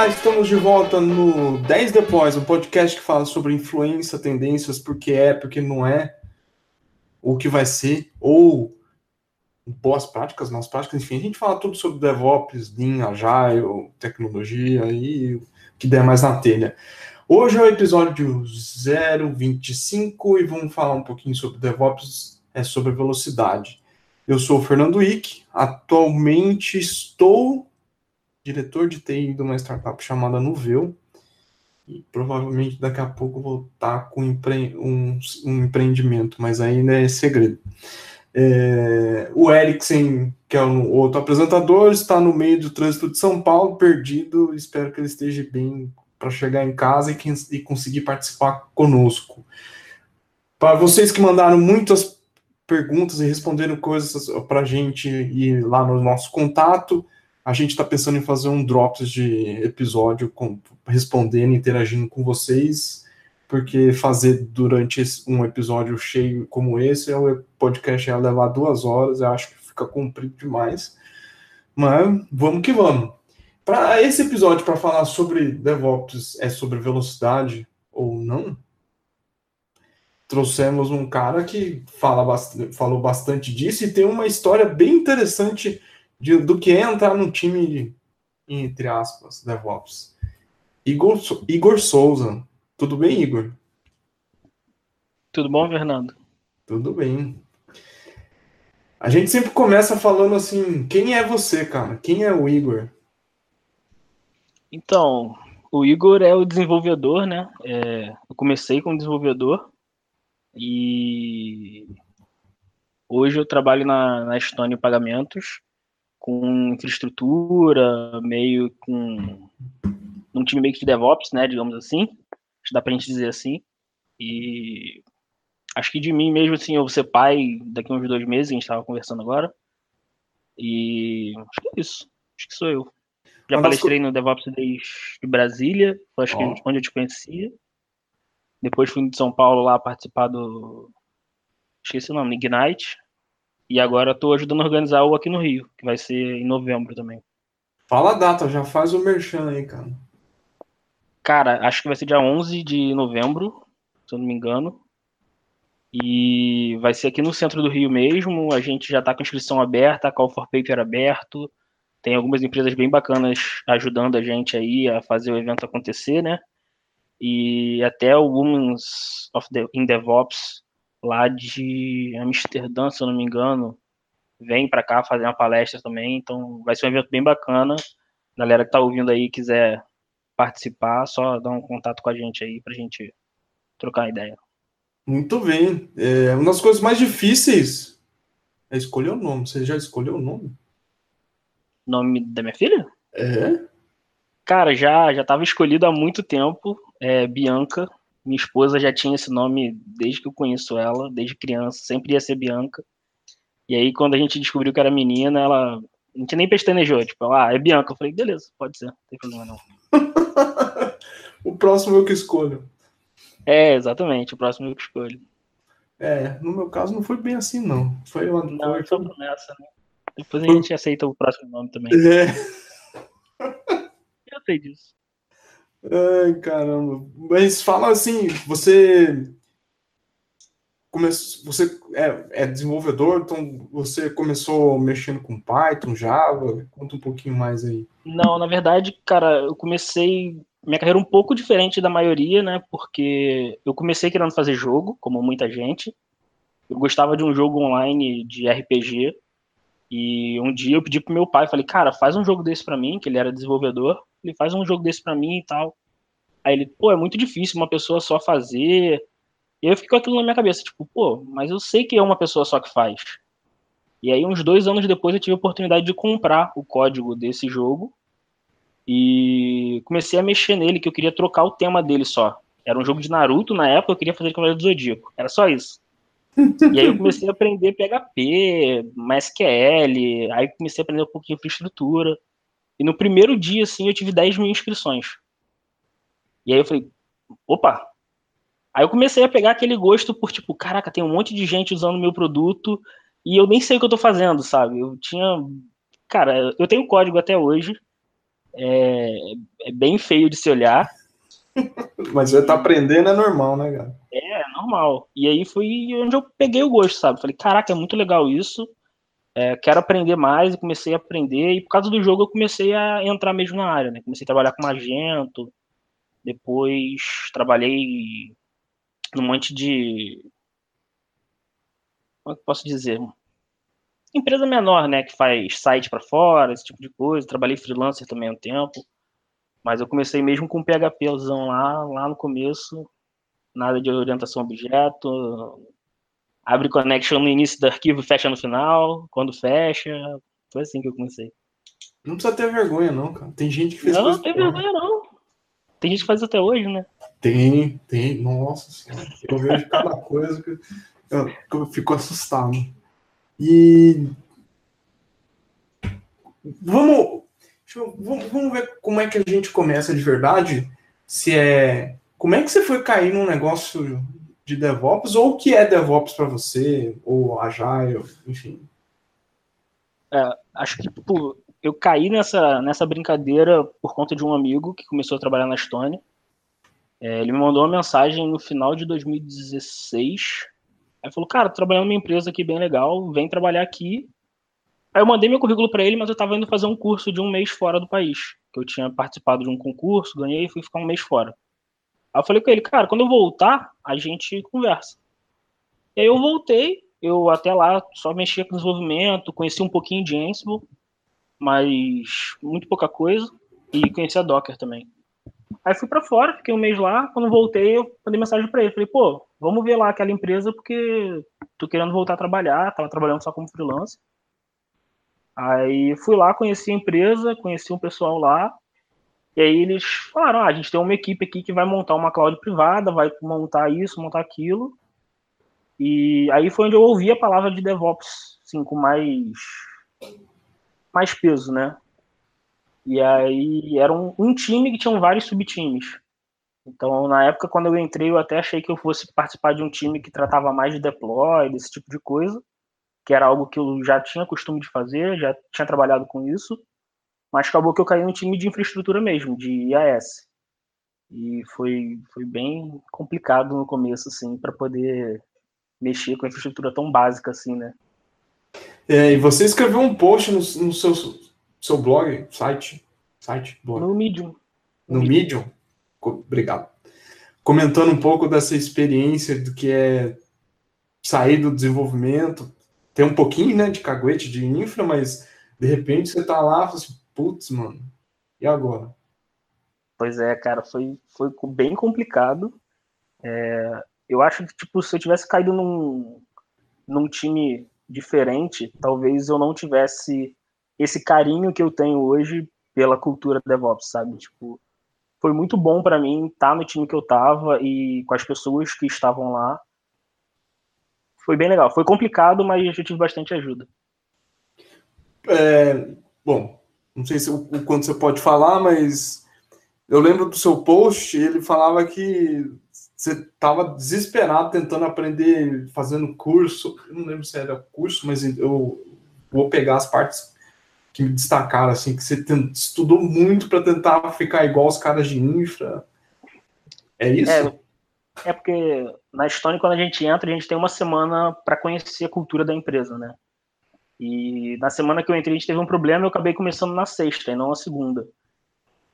Olá, estamos de volta no 10 Depois, um podcast que fala sobre influência, tendências, porque é, porque não é, o que vai ser, ou boas práticas, más práticas, enfim, a gente fala tudo sobre DevOps, Lean, Agile, tecnologia e o que der mais na telha. Hoje é o episódio 025 e vamos falar um pouquinho sobre DevOps, é sobre velocidade. Eu sou o Fernando Ick, atualmente estou diretor de TI de uma startup chamada Nuveu, e provavelmente daqui a pouco vou estar com empre um, um, empreendimento, mas ainda é segredo. É, o Eriksen, que é o outro apresentador, está no meio do trânsito de São Paulo, perdido. Espero que ele esteja bem para chegar em casa e, e conseguir participar conosco. Para vocês que mandaram muitas perguntas e responderam coisas para a gente ir lá no nosso contato, a gente está pensando em fazer um drops de episódio com, respondendo, interagindo com vocês, porque fazer durante um episódio cheio como esse, o podcast ia levar duas horas, eu acho que fica comprido demais. Mas vamos que vamos. Para esse episódio, para falar sobre DevOps, é sobre velocidade ou não, trouxemos um cara que fala bastante, falou bastante disso e tem uma história bem interessante de, do que é entrar num time, entre aspas, DevOps. Igor, Igor Souza. Tudo bem, Igor? Tudo bom, Fernando? Tudo bem. A gente sempre começa falando assim: quem é você, cara? Quem é o Igor? Então, o Igor é o desenvolvedor, né? É, eu comecei como desenvolvedor e hoje eu trabalho na, na Estônia Pagamentos com infraestrutura, meio com um time meio que de DevOps, né, digamos assim, dá pra gente dizer assim. E acho que de mim mesmo, assim, eu vou ser pai daqui a uns dois meses, a gente estava conversando agora. E acho que é isso. Acho que sou eu. Já Mas palestrei no DevOps Days de Brasília, acho oh. que onde eu te conhecia. Depois fui de São Paulo lá participar do. Esqueci o nome, Ignite. E agora estou ajudando a organizar o aqui no Rio, que vai ser em novembro também. Fala a data, já faz o merchan aí, cara. Cara, acho que vai ser dia 11 de novembro, se eu não me engano. E vai ser aqui no centro do Rio mesmo. A gente já está com inscrição aberta, call for paper aberto. Tem algumas empresas bem bacanas ajudando a gente aí a fazer o evento acontecer, né? E até o Women's of the, in DevOps lá de Amsterdã, se eu não me engano, vem para cá fazer uma palestra também. Então vai ser um evento bem bacana. Galera que tá ouvindo aí quiser participar, só dá um contato com a gente aí pra gente trocar ideia. Muito bem. É, uma das coisas mais difíceis é escolher o nome. Você já escolheu o nome? Nome da minha filha? É. Cara, já já estava escolhido há muito tempo. É Bianca. Minha esposa já tinha esse nome desde que eu conheço ela, desde criança, sempre ia ser Bianca. E aí, quando a gente descobriu que era menina, ela. A gente nem pestanejou, tipo, ah, é Bianca. Eu falei, beleza, pode ser, não tem problema não. o próximo eu que escolho. É, exatamente, o próximo eu que escolho. É, no meu caso não foi bem assim, não. Foi uma. Não, foi promessa, né? Depois a gente aceita o próximo nome também. É. Eu sei disso. Ai, caramba. Mas fala assim, você começou, você é, é, desenvolvedor, então você começou mexendo com Python, Java? Conta um pouquinho mais aí. Não, na verdade, cara, eu comecei minha carreira um pouco diferente da maioria, né? Porque eu comecei querendo fazer jogo, como muita gente. Eu gostava de um jogo online de RPG. E um dia eu pedi pro meu pai, falei, cara, faz um jogo desse para mim, que ele era desenvolvedor ele faz um jogo desse para mim e tal. Aí ele, pô, é muito difícil uma pessoa só fazer. E eu fiquei com aquilo na minha cabeça, tipo, pô, mas eu sei que é uma pessoa só que faz. E aí, uns dois anos depois, eu tive a oportunidade de comprar o código desse jogo. E comecei a mexer nele, que eu queria trocar o tema dele só. Era um jogo de Naruto, na época eu queria fazer Cavaleiro do Zodíaco. Era só isso. E aí eu comecei a aprender PHP, MySQL, aí comecei a aprender um pouquinho de infraestrutura. E no primeiro dia, assim, eu tive 10 mil inscrições. E aí eu falei, opa! Aí eu comecei a pegar aquele gosto por, tipo, caraca, tem um monte de gente usando meu produto e eu nem sei o que eu tô fazendo, sabe? Eu tinha. Cara, eu tenho código até hoje. é, é bem feio de se olhar. Mas você tá aprendendo é normal, né, cara? Normal. E aí foi onde eu peguei o gosto, sabe? Falei, caraca, é muito legal isso. É, quero aprender mais e comecei a aprender. E por causa do jogo eu comecei a entrar mesmo na área, né? Comecei a trabalhar com Magento. Depois trabalhei num monte de. Como é que posso dizer? Empresa menor, né? Que faz site para fora, esse tipo de coisa. Trabalhei freelancer também há um tempo. Mas eu comecei mesmo com PHPzão lá, lá no começo. Nada de orientação objeto. Abre connection no início do arquivo e fecha no final. Quando fecha. Foi assim que eu comecei. Não precisa ter vergonha, não, cara. Tem gente que fez Não, não tem vergonha, não. Tem gente que faz até hoje, né? Tem, tem. Nossa senhora. Eu vejo cada coisa que eu, que eu fico assustado. E. Vamos, eu, vamos ver como é que a gente começa de verdade. Se é. Como é que você foi cair num negócio de DevOps, ou o que é DevOps para você, ou Agile, enfim. É, acho que tipo, eu caí nessa, nessa brincadeira por conta de um amigo que começou a trabalhar na Estônia. É, ele me mandou uma mensagem no final de 2016. Aí falou, cara, tô trabalhando numa empresa aqui bem legal, vem trabalhar aqui. Aí eu mandei meu currículo para ele, mas eu estava indo fazer um curso de um mês fora do país. Que eu tinha participado de um concurso, ganhei e fui ficar um mês fora. Aí eu falei com ele, cara, quando eu voltar, a gente conversa. E aí eu voltei, eu até lá só mexia com desenvolvimento, conheci um pouquinho de Ansible, mas muito pouca coisa, e conheci a Docker também. Aí fui para fora, fiquei um mês lá, quando voltei eu mandei mensagem para ele, falei, pô, vamos ver lá aquela empresa porque tô querendo voltar a trabalhar, tava trabalhando só como freelancer. Aí fui lá, conheci a empresa, conheci um pessoal lá, e aí eles falaram: ah, a gente tem uma equipe aqui que vai montar uma cloud privada, vai montar isso, montar aquilo. E aí foi onde eu ouvi a palavra de DevOps, assim, com mais, mais peso, né? E aí era um, um time que tinham vários subtimes. Então, na época, quando eu entrei, eu até achei que eu fosse participar de um time que tratava mais de deploy, desse tipo de coisa, que era algo que eu já tinha costume de fazer, já tinha trabalhado com isso. Mas acabou que eu caí no time de infraestrutura mesmo, de IAS. E foi, foi bem complicado no começo, assim, para poder mexer com a infraestrutura tão básica assim, né? É, e você escreveu um post no, no seu, seu blog, site, site, blog. No Medium. No, Medium? Medium? Obrigado. Comentando um pouco dessa experiência do que é sair do desenvolvimento, tem um pouquinho, né, de caguete de infra, mas de repente você tá lá, assim, putz, mano, e agora? Pois é, cara, foi, foi bem complicado. É, eu acho que, tipo, se eu tivesse caído num, num time diferente, talvez eu não tivesse esse carinho que eu tenho hoje pela cultura DevOps, sabe? Tipo, foi muito bom para mim estar no time que eu tava e com as pessoas que estavam lá. Foi bem legal. Foi complicado, mas eu tive bastante ajuda. É, bom, não sei se o, o quanto você pode falar, mas eu lembro do seu post, ele falava que você estava desesperado tentando aprender, fazendo curso. Eu não lembro se era curso, mas eu vou pegar as partes que me destacaram, assim, que você estudou muito para tentar ficar igual os caras de infra. É isso? É, é porque na Estônia, quando a gente entra, a gente tem uma semana para conhecer a cultura da empresa, né? E na semana que eu entrei, a gente teve um problema, eu acabei começando na sexta e não na segunda.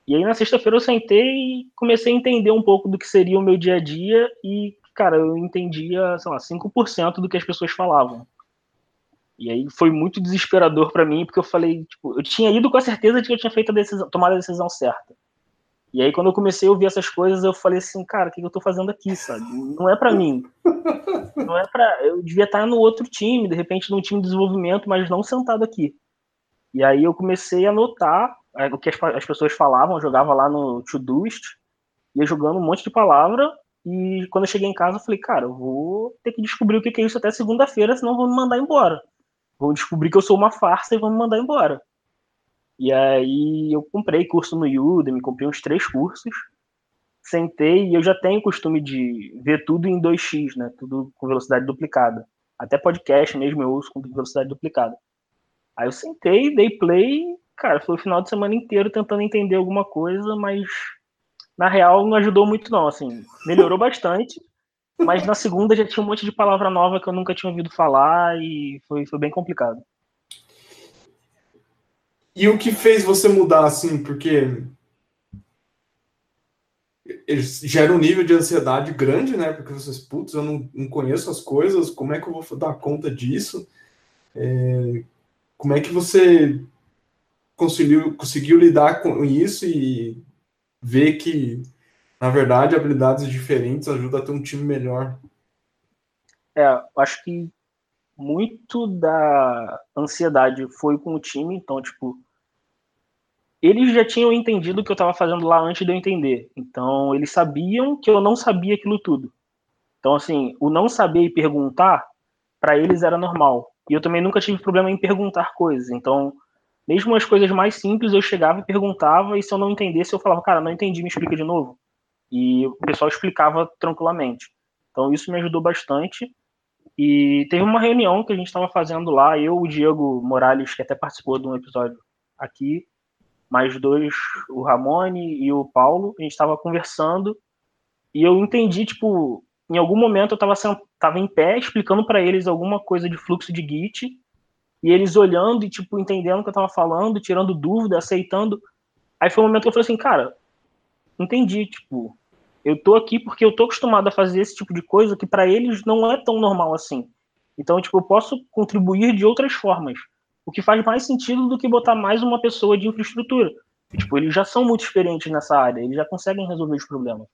E aí na sexta-feira eu sentei e comecei a entender um pouco do que seria o meu dia a dia e, cara, eu entendia, sei lá, 5% do que as pessoas falavam. E aí foi muito desesperador para mim, porque eu falei, tipo, eu tinha ido com a certeza de que eu tinha feito a decisão, tomado a decisão certa. E aí, quando eu comecei a ouvir essas coisas, eu falei assim, cara, o que eu tô fazendo aqui, sabe? Não é para mim. Não é para. Eu devia estar no outro time, de repente num time de desenvolvimento, mas não sentado aqui. E aí eu comecei a notar é, o que as, as pessoas falavam, eu jogava lá no Todoist, ia jogando um monte de palavra, e quando eu cheguei em casa, eu falei, cara, eu vou ter que descobrir o que é isso até segunda-feira, senão vão me mandar embora. Vão descobrir que eu sou uma farsa e vão me mandar embora. E aí eu comprei curso no Udemy, comprei uns três cursos, sentei e eu já tenho o costume de ver tudo em 2x, né? Tudo com velocidade duplicada. Até podcast mesmo eu uso com velocidade duplicada. Aí eu sentei, dei play Cara, foi o final de semana inteiro tentando entender alguma coisa, mas na real não ajudou muito não, assim, melhorou bastante, mas na segunda já tinha um monte de palavra nova que eu nunca tinha ouvido falar e foi, foi bem complicado. E o que fez você mudar, assim, porque gera um nível de ansiedade grande, né? Porque vocês, putz, eu não, não conheço as coisas, como é que eu vou dar conta disso? É, como é que você conseguiu, conseguiu lidar com isso e ver que, na verdade, habilidades diferentes ajudam a ter um time melhor? É, acho que muito da ansiedade foi com o time, então, tipo, eles já tinham entendido o que eu estava fazendo lá antes de eu entender. Então, eles sabiam que eu não sabia aquilo tudo. Então, assim, o não saber e perguntar, para eles era normal. E eu também nunca tive problema em perguntar coisas. Então, mesmo as coisas mais simples, eu chegava e perguntava, e se eu não entendesse, eu falava, cara, não entendi, me explica de novo. E o pessoal explicava tranquilamente. Então, isso me ajudou bastante. E teve uma reunião que a gente estava fazendo lá, eu, o Diego Morales, que até participou de um episódio aqui, mais dois, o Ramone e o Paulo, a gente estava conversando e eu entendi, tipo, em algum momento eu estava tava em pé explicando para eles alguma coisa de fluxo de Git e eles olhando e, tipo, entendendo o que eu estava falando, tirando dúvida, aceitando. Aí foi um momento que eu falei assim, cara, entendi, tipo, eu tô aqui porque eu tô acostumado a fazer esse tipo de coisa que para eles não é tão normal assim. Então, tipo, eu posso contribuir de outras formas o que faz mais sentido do que botar mais uma pessoa de infraestrutura. Tipo, eles já são muito experientes nessa área, eles já conseguem resolver os problemas.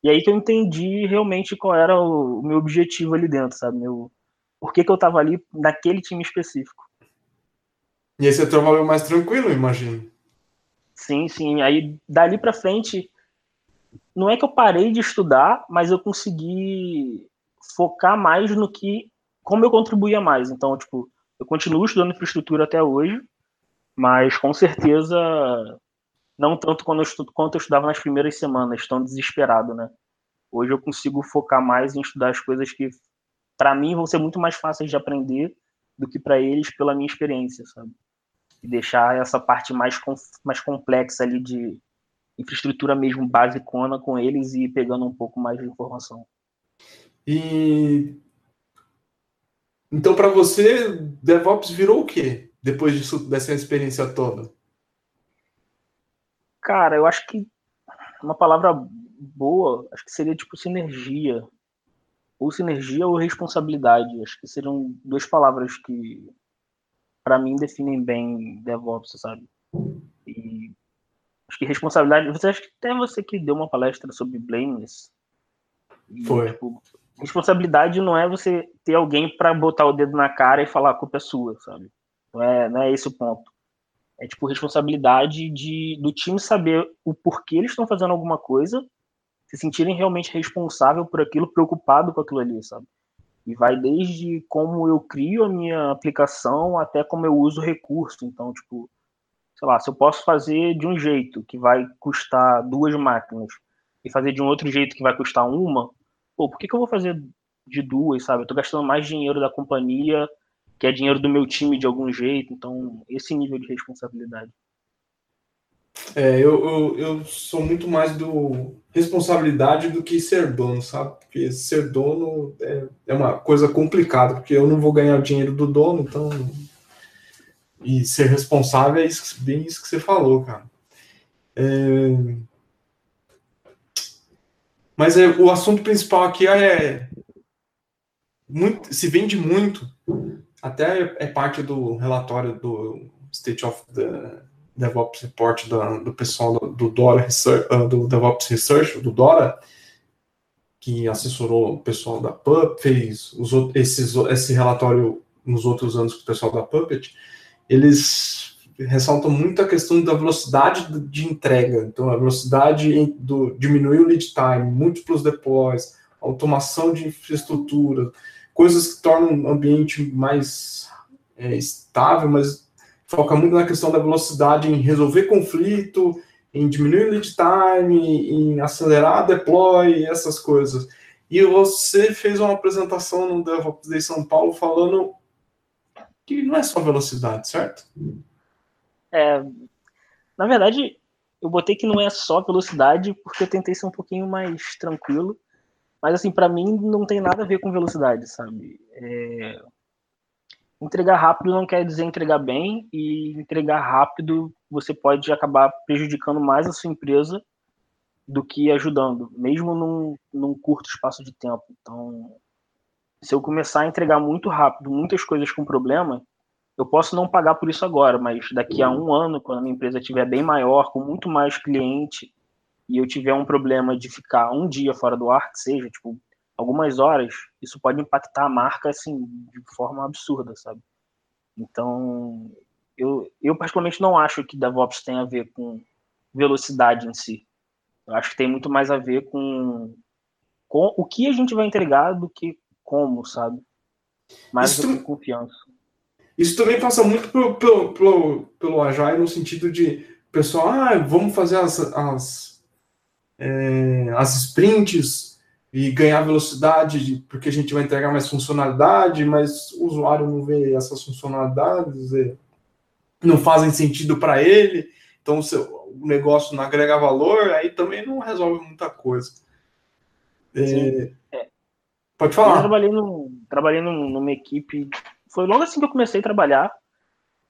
E aí que eu entendi realmente qual era o, meu objetivo ali dentro, sabe? Meu, por que, que eu estava ali naquele time específico. E aí você trabalhou mais tranquilo, imagino. Sim, sim. Aí dali para frente, não é que eu parei de estudar, mas eu consegui focar mais no que, como eu contribuía mais. Então, tipo, eu continuo estudando infraestrutura até hoje, mas com certeza não tanto quando eu estudo, quanto eu estudava nas primeiras semanas, tão desesperado, né? Hoje eu consigo focar mais em estudar as coisas que, para mim, vão ser muito mais fáceis de aprender do que para eles pela minha experiência, sabe? E deixar essa parte mais, mais complexa ali de infraestrutura mesmo basicona com eles e pegando um pouco mais de informação. E então, para você, DevOps virou o quê? Depois disso, dessa experiência toda? Cara, eu acho que uma palavra boa, acho que seria tipo sinergia. Ou sinergia ou responsabilidade. Acho que seriam duas palavras que, para mim, definem bem DevOps, sabe? E acho que responsabilidade. Você acha que até você que deu uma palestra sobre blameless. Foi. Tipo, responsabilidade não é você ter alguém para botar o dedo na cara e falar a culpa é sua, sabe? Não é, não é esse o ponto. É tipo responsabilidade de, do time saber o porquê eles estão fazendo alguma coisa, se sentirem realmente responsável por aquilo, preocupado com aquilo ali, sabe? E vai desde como eu crio a minha aplicação até como eu uso o recurso. Então, tipo, sei lá, se eu posso fazer de um jeito que vai custar duas máquinas e fazer de um outro jeito que vai custar uma, pô, por que, que eu vou fazer de duas, sabe? Eu tô gastando mais dinheiro da companhia, que é dinheiro do meu time de algum jeito, então esse nível de responsabilidade. É, eu, eu, eu sou muito mais do responsabilidade do que ser dono, sabe? Porque ser dono é, é uma coisa complicada, porque eu não vou ganhar o dinheiro do dono, então. E ser responsável é isso, bem isso que você falou, cara. É, mas é, o assunto principal aqui é muito, se vende muito, até é parte do relatório do State of the DevOps Report do, do pessoal do, do Dora Research, uh, do DevOps Research, do Dora, que assessorou o pessoal da Pup, fez os, esses, esse relatório nos outros anos com o pessoal da Puppet, eles ressaltam muito a questão da velocidade de entrega. Então, a velocidade do diminuir o lead time, múltiplos deploys, automação de infraestrutura, coisas que tornam o ambiente mais é, estável, mas foca muito na questão da velocidade em resolver conflito, em diminuir o lead time, em acelerar deploy, essas coisas. E você fez uma apresentação no DevOps Day São Paulo falando que não é só velocidade, certo? É, na verdade, eu botei que não é só velocidade, porque eu tentei ser um pouquinho mais tranquilo. Mas, assim, para mim não tem nada a ver com velocidade, sabe? É... Entregar rápido não quer dizer entregar bem, e entregar rápido você pode acabar prejudicando mais a sua empresa do que ajudando, mesmo num, num curto espaço de tempo. Então, se eu começar a entregar muito rápido muitas coisas com problema, eu posso não pagar por isso agora, mas daqui a um ano, quando a minha empresa estiver bem maior, com muito mais cliente, e eu tiver um problema de ficar um dia fora do ar, que seja, tipo, algumas horas, isso pode impactar a marca, assim, de forma absurda, sabe? Então, eu, eu particularmente não acho que DevOps tem a ver com velocidade em si. Eu acho que tem muito mais a ver com, com o que a gente vai entregar do que como, sabe? Mais do que confiança. Isso também passa muito pelo, pelo, pelo, pelo Agile no sentido de pessoal, ah, vamos fazer as, as, é, as sprints e ganhar velocidade porque a gente vai entregar mais funcionalidade, mas o usuário não vê essas funcionalidades, não fazem sentido para ele, então o negócio não agrega valor, aí também não resolve muita coisa. É, é. Pode falar. Eu trabalhei, no, trabalhei numa equipe foi logo assim que eu comecei a trabalhar,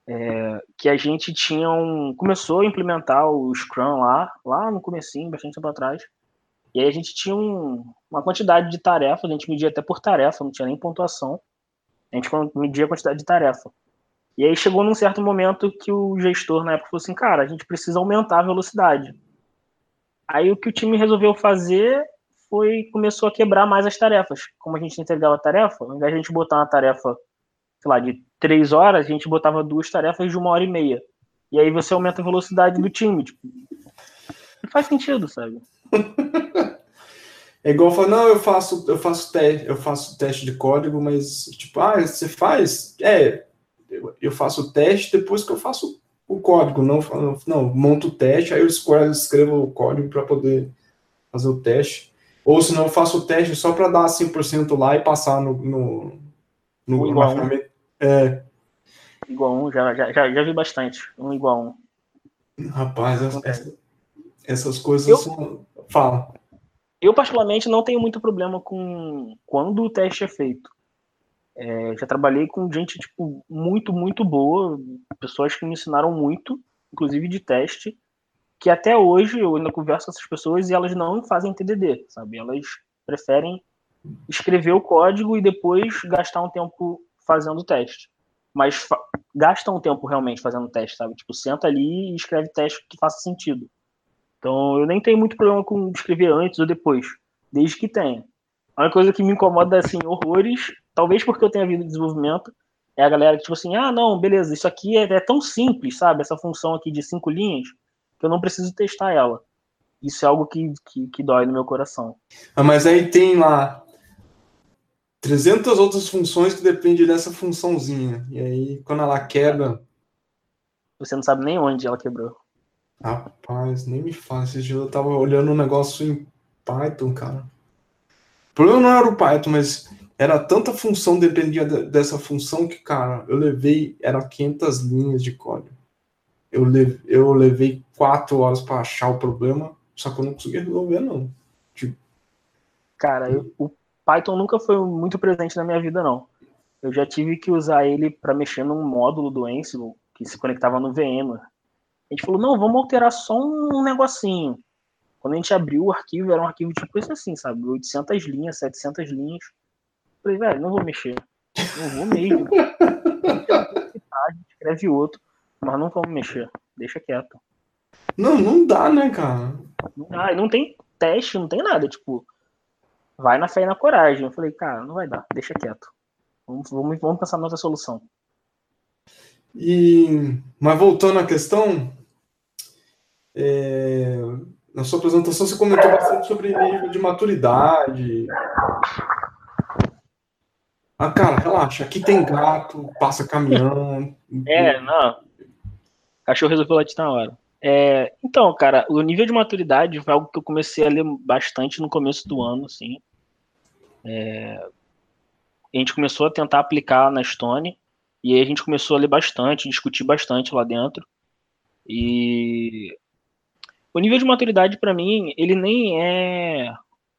é, que a gente tinha um, começou a implementar o Scrum lá, lá no comecinho, bastante tempo atrás. E aí a gente tinha um, uma quantidade de tarefas, a gente media até por tarefa, não tinha nem pontuação. A gente media a quantidade de tarefa. E aí chegou num certo momento que o gestor na época falou assim, cara, a gente precisa aumentar a velocidade. Aí o que o time resolveu fazer foi começou a quebrar mais as tarefas. Como a gente entregava a tarefa, ao invés de a gente botar uma tarefa sei lá, de três horas, a gente botava duas tarefas de uma hora e meia. E aí você aumenta a velocidade do time. Tipo, não faz sentido, sabe? É igual falar, não, eu faço, eu faço teste, eu faço teste de código, mas tipo, ah, você faz? É, eu, eu faço o teste depois que eu faço o código, não, não monto o teste, aí eu escrevo o código para poder fazer o teste. Ou senão eu faço o teste só para dar 100% lá e passar no, no, no, igual um. É. Igual um, já, já, já, vi bastante. Um igual um. Rapaz, essas, essas coisas eu, são. Fala. Eu, particularmente, não tenho muito problema com quando o teste é feito. É, já trabalhei com gente, tipo, muito, muito boa, pessoas que me ensinaram muito, inclusive de teste, que até hoje eu ainda converso com essas pessoas e elas não fazem TDD, sabe? Elas preferem escrever o código e depois gastar um tempo fazendo teste. Mas fa gasta um tempo realmente fazendo o teste, sabe? Tipo, senta ali e escreve teste que faça sentido. Então, eu nem tenho muito problema com escrever antes ou depois, desde que tenha. A única coisa que me incomoda, assim, horrores, talvez porque eu tenha vindo de desenvolvimento, é a galera que, tipo assim, ah, não, beleza, isso aqui é, é tão simples, sabe? Essa função aqui de cinco linhas, que eu não preciso testar ela. Isso é algo que, que, que dói no meu coração. Ah, mas aí tem lá 300 outras funções que dependem dessa funçãozinha. E aí, quando ela quebra. Você não sabe nem onde ela quebrou. Rapaz, nem me fala. Esse dia eu tava olhando um negócio em Python, cara. O problema não era o Python, mas era tanta função dependia dessa função que, cara, eu levei. Era 500 linhas de código. Eu, levei, eu levei quatro horas para achar o problema, só que eu não consegui resolver, não. Tipo, cara, eu, o Python nunca foi muito presente na minha vida, não. Eu já tive que usar ele para mexer num módulo do Ansible que se conectava no VMware. A gente falou, não, vamos alterar só um negocinho. Quando a gente abriu o arquivo, era um arquivo tipo isso assim, sabe? 800 linhas, 700 linhas. Falei, velho, não vou mexer. Não vou mesmo. a gente escreve outro, mas não vamos mexer. Deixa quieto. Não, não dá, né, cara? Não dá. Não tem teste, não tem nada. Tipo, vai na fé e na coragem. Eu falei, cara, não vai dar, deixa quieto. Vamos, vamos, vamos pensar noutra solução. E, mas voltando à questão, é, na sua apresentação você comentou bastante sobre nível de maturidade. Ah, cara, relaxa, aqui tem gato, passa caminhão. É, não. Cachorro resolveu latir na hora. É, então, cara, o nível de maturidade foi algo que eu comecei a ler bastante no começo do ano, assim. É, a gente começou a tentar aplicar na Stone, e aí a gente começou a ler bastante, discutir bastante lá dentro. E o nível de maturidade para mim, ele nem é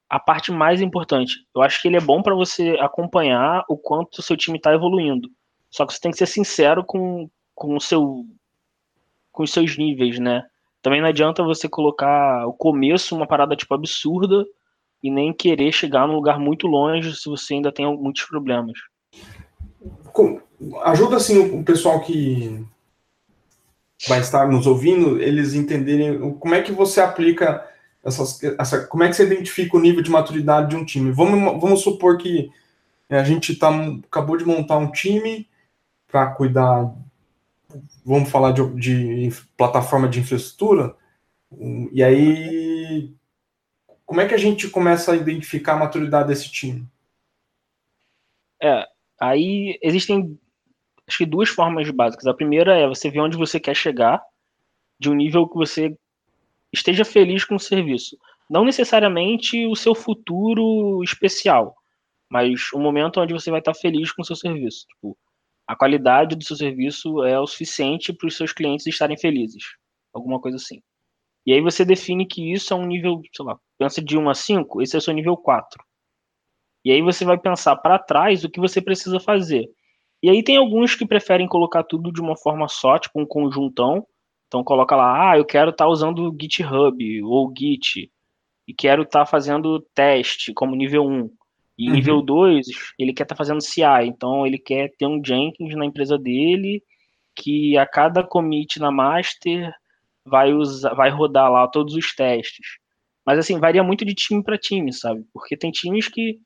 a parte mais importante. Eu acho que ele é bom para você acompanhar o quanto o seu time está evoluindo. Só que você tem que ser sincero com, com o seu com os seus níveis, né? Também não adianta você colocar o começo uma parada tipo absurda e nem querer chegar num lugar muito longe se você ainda tem muitos problemas. Ajuda assim o pessoal que vai estar nos ouvindo, eles entenderem como é que você aplica essas, essa, como é que você identifica o nível de maturidade de um time. Vamos, vamos supor que a gente tá, acabou de montar um time para cuidar vamos falar de, de plataforma de infraestrutura, e aí como é que a gente começa a identificar a maturidade desse time? É, aí existem acho que duas formas básicas. A primeira é você ver onde você quer chegar, de um nível que você esteja feliz com o serviço. Não necessariamente o seu futuro especial, mas um momento onde você vai estar feliz com o seu serviço. Tipo, a qualidade do seu serviço é o suficiente para os seus clientes estarem felizes. Alguma coisa assim. E aí você define que isso é um nível, sei lá, pensa de 1 a 5, esse é o seu nível 4. E aí você vai pensar para trás o que você precisa fazer. E aí tem alguns que preferem colocar tudo de uma forma só, tipo um conjuntão. Então coloca lá, ah, eu quero estar tá usando GitHub ou Git e quero estar tá fazendo teste como nível 1. E uhum. nível 2, ele quer estar tá fazendo CI, então ele quer ter um Jenkins na empresa dele que a cada commit na master vai usar, vai rodar lá todos os testes. Mas assim, varia muito de time para time, sabe? Porque tem times que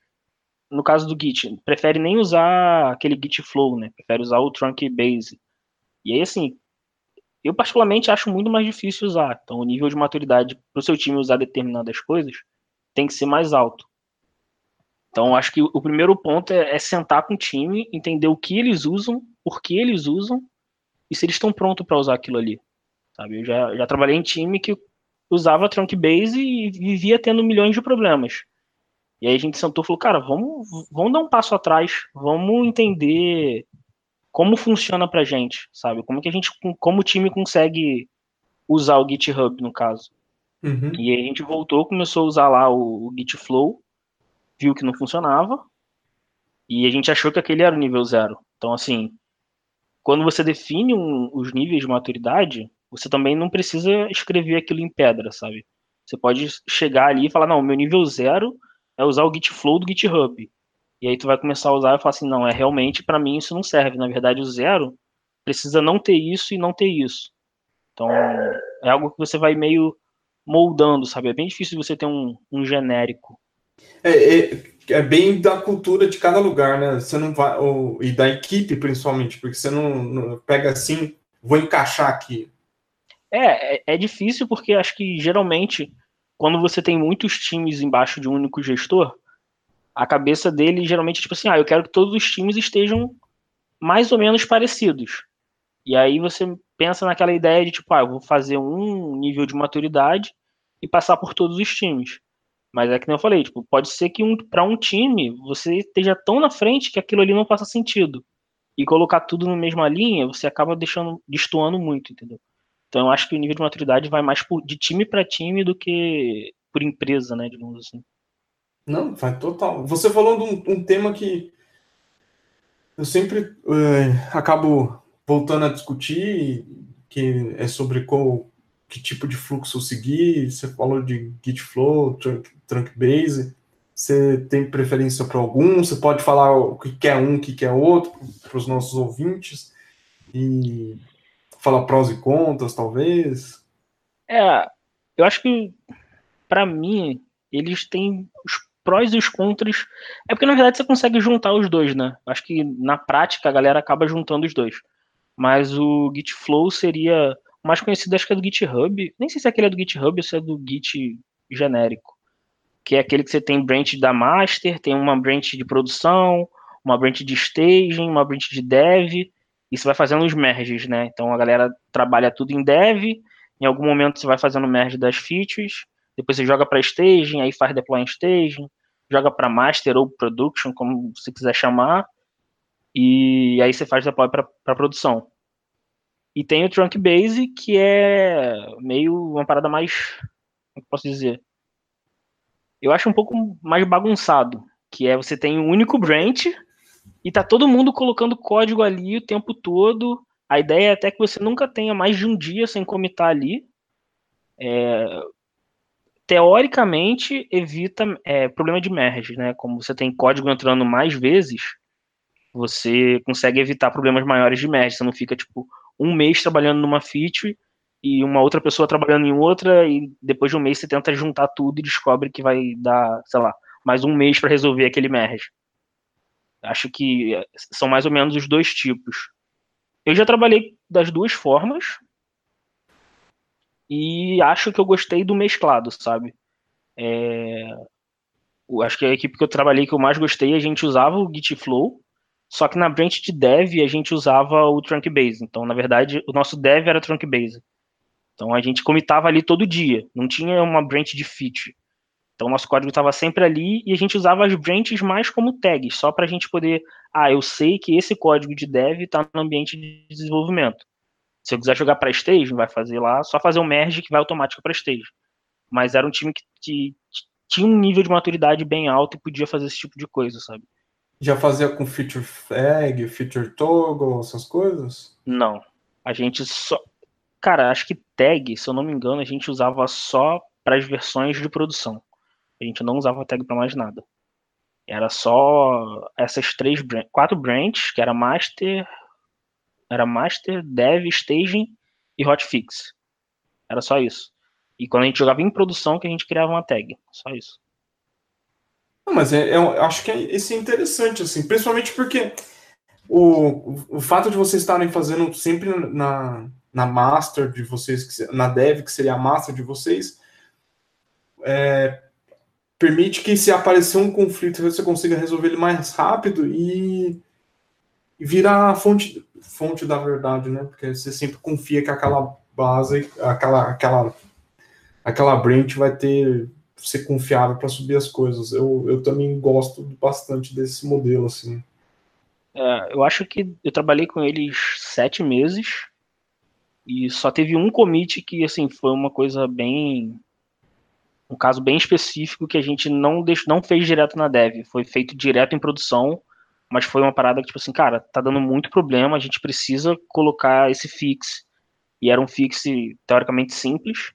no caso do Git, prefere nem usar aquele Git Flow, né? Prefere usar o Trunk Base. E aí assim, eu particularmente acho muito mais difícil usar. Então, o nível de maturidade para o seu time usar determinadas coisas tem que ser mais alto. Então, acho que o primeiro ponto é, é, sentar com o time, entender o que eles usam, por que eles usam e se eles estão prontos para usar aquilo ali. Sabe? Eu já, já trabalhei em time que usava trunk base e vivia tendo milhões de problemas. E aí a gente sentou e falou, cara, vamos, vamos dar um passo atrás, vamos entender como funciona pra gente, sabe? Como que a gente, como o time consegue usar o GitHub, no caso. Uhum. E aí a gente voltou, começou a usar lá o, o GitFlow, viu que não funcionava e a gente achou que aquele era o nível zero. Então, assim, quando você define um, os níveis de maturidade, você também não precisa escrever aquilo em pedra, sabe? Você pode chegar ali e falar, não, meu nível zero é usar o Git Flow do GitHub. E aí tu vai começar a usar e falar assim, não, é realmente para mim isso não serve. Na verdade, o zero precisa não ter isso e não ter isso. Então, é algo que você vai meio moldando, sabe? É bem difícil você ter um, um genérico. É, é, é, bem da cultura de cada lugar, né? Você não vai. Ou, e da equipe, principalmente, porque você não, não, pega assim, vou encaixar aqui. É, é, é difícil porque acho que geralmente, quando você tem muitos times embaixo de um único gestor, a cabeça dele geralmente é tipo assim: ah, eu quero que todos os times estejam mais ou menos parecidos. E aí você pensa naquela ideia de tipo, ah, eu vou fazer um nível de maturidade e passar por todos os times. Mas é que nem eu falei, tipo, pode ser que um, para um time você esteja tão na frente que aquilo ali não faça sentido. E colocar tudo na mesma linha, você acaba deixando destoando muito, entendeu? Então eu acho que o nível de maturidade vai mais por, de time para time do que por empresa, né, digamos assim. Não, vai total. Você falou de um, um tema que eu sempre é, acabo voltando a discutir, que é sobre qual, que tipo de fluxo seguir. Você falou de Git Flow, Trunk, Trunk Base. Você tem preferência para algum? Você pode falar o que quer um, o que quer outro para os nossos ouvintes e falar prós e contras, talvez. É, eu acho que para mim eles têm os prós e os contras. É porque na verdade você consegue juntar os dois, né? Acho que na prática a galera acaba juntando os dois. Mas o Git Flow seria mais conhecido acho que é do GitHub. Nem sei se aquele é do GitHub ou se é do Git genérico. Que é aquele que você tem branch da master, tem uma branch de produção, uma branch de staging, uma branch de dev, você vai fazendo os merges, né? Então a galera trabalha tudo em dev, em algum momento você vai fazendo merge das features, depois você joga para staging, aí faz deploy em staging, joga para master ou production, como você quiser chamar, e aí você faz deploy para produção. E tem o Trunk Base, que é meio uma parada mais. Como posso dizer? Eu acho um pouco mais bagunçado. Que é você tem um único branch e tá todo mundo colocando código ali o tempo todo. A ideia é até que você nunca tenha mais de um dia sem comitar ali. É, teoricamente, evita é, problema de merge, né? Como você tem código entrando mais vezes, você consegue evitar problemas maiores de merge. Você não fica, tipo, um mês trabalhando numa feature e uma outra pessoa trabalhando em outra, e depois de um mês você tenta juntar tudo e descobre que vai dar, sei lá, mais um mês para resolver aquele merge. Acho que eh, são mais ou menos os dois tipos. Eu já trabalhei das duas formas e acho que eu gostei do mesclado, sabe? É... Acho que a equipe que eu trabalhei que eu mais gostei, a gente usava o Git Flow, só que na branch de dev a gente usava o trunk base. Então, na verdade, o nosso dev era trunk base. Então a gente comitava ali todo dia, não tinha uma branch de feature. Então, nosso código estava sempre ali e a gente usava as branches mais como tags, só para a gente poder. Ah, eu sei que esse código de dev está no ambiente de desenvolvimento. Se eu quiser jogar para stage, vai fazer lá, só fazer um merge que vai automático para stage. Mas era um time que, que tinha um nível de maturidade bem alto e podia fazer esse tipo de coisa, sabe? Já fazia com feature flag, feature toggle, essas coisas? Não. A gente só. Cara, acho que tag, se eu não me engano, a gente usava só para as versões de produção. A gente não usava tag para mais nada. Era só essas três, quatro branches, que era master, era master, dev, staging e hotfix. Era só isso. E quando a gente jogava em produção, que a gente criava uma tag. Só isso. Não, mas é, é, eu acho que é, esse é interessante, assim, principalmente porque o, o, o fato de vocês estarem fazendo sempre na, na master de vocês, na dev, que seria a master de vocês, é, permite que se aparecer um conflito você consiga resolver ele mais rápido e, e virar a fonte, fonte da verdade, né? Porque você sempre confia que aquela base, aquela, aquela, aquela branch vai ter ser confiável para subir as coisas. Eu, eu também gosto bastante desse modelo, assim. É, eu acho que eu trabalhei com eles sete meses e só teve um commit que, assim, foi uma coisa bem um caso bem específico que a gente não, deixou, não fez direto na dev, foi feito direto em produção, mas foi uma parada que, tipo assim, cara, tá dando muito problema, a gente precisa colocar esse fix. E era um fix teoricamente simples.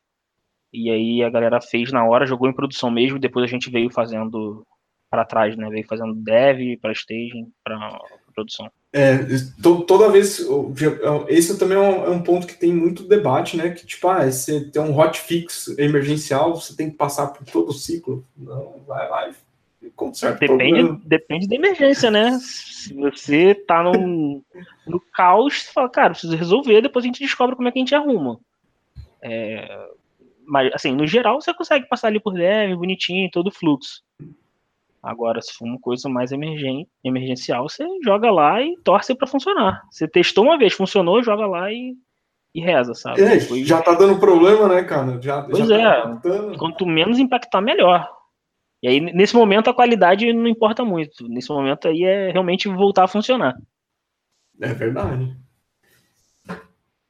E aí a galera fez na hora, jogou em produção mesmo, depois a gente veio fazendo para trás, né? Veio fazendo dev para staging, para produção. É, toda vez. Esse também é um, é um, ponto que tem muito debate, né? Que, tipo, ah, você tem um hotfix emergencial, você tem que passar por todo o ciclo. Não, vai lá e conserta depende, depende da emergência, né? Se você tá no, no caos, você fala, cara, preciso resolver, depois a gente descobre como é que a gente arruma. É, mas, assim, no geral, você consegue passar ali por dev, bonitinho, todo o fluxo. Agora, se for uma coisa mais emergen emergencial, você joga lá e torce para funcionar. Você testou uma vez, funcionou, joga lá e, e reza, sabe? É, Depois... Já tá dando problema, né, cara? Já, pois já tá é. Quanto menos impactar, melhor. E aí, nesse momento, a qualidade não importa muito. Nesse momento aí é realmente voltar a funcionar. É verdade.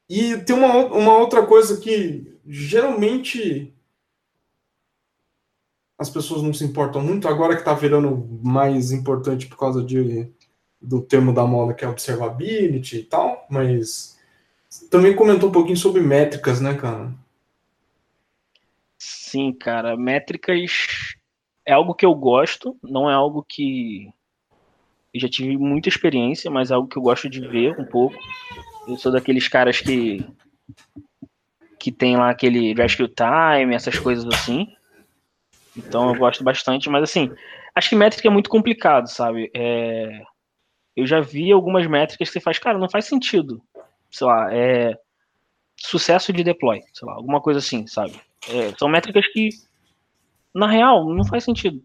E tem uma, uma outra coisa que geralmente as pessoas não se importam muito, agora que está virando mais importante por causa de, do termo da moda que é observability e tal, mas também comentou um pouquinho sobre métricas, né, cara? Sim, cara, métricas é algo que eu gosto, não é algo que eu já tive muita experiência, mas é algo que eu gosto de ver um pouco. Eu sou daqueles caras que que tem lá aquele rescue time, essas coisas assim. Então eu gosto bastante, mas assim, acho que métrica é muito complicado, sabe? É, eu já vi algumas métricas que você faz, cara, não faz sentido. Sei lá, é sucesso de deploy, sei lá, alguma coisa assim, sabe? É, são métricas que, na real, não faz sentido.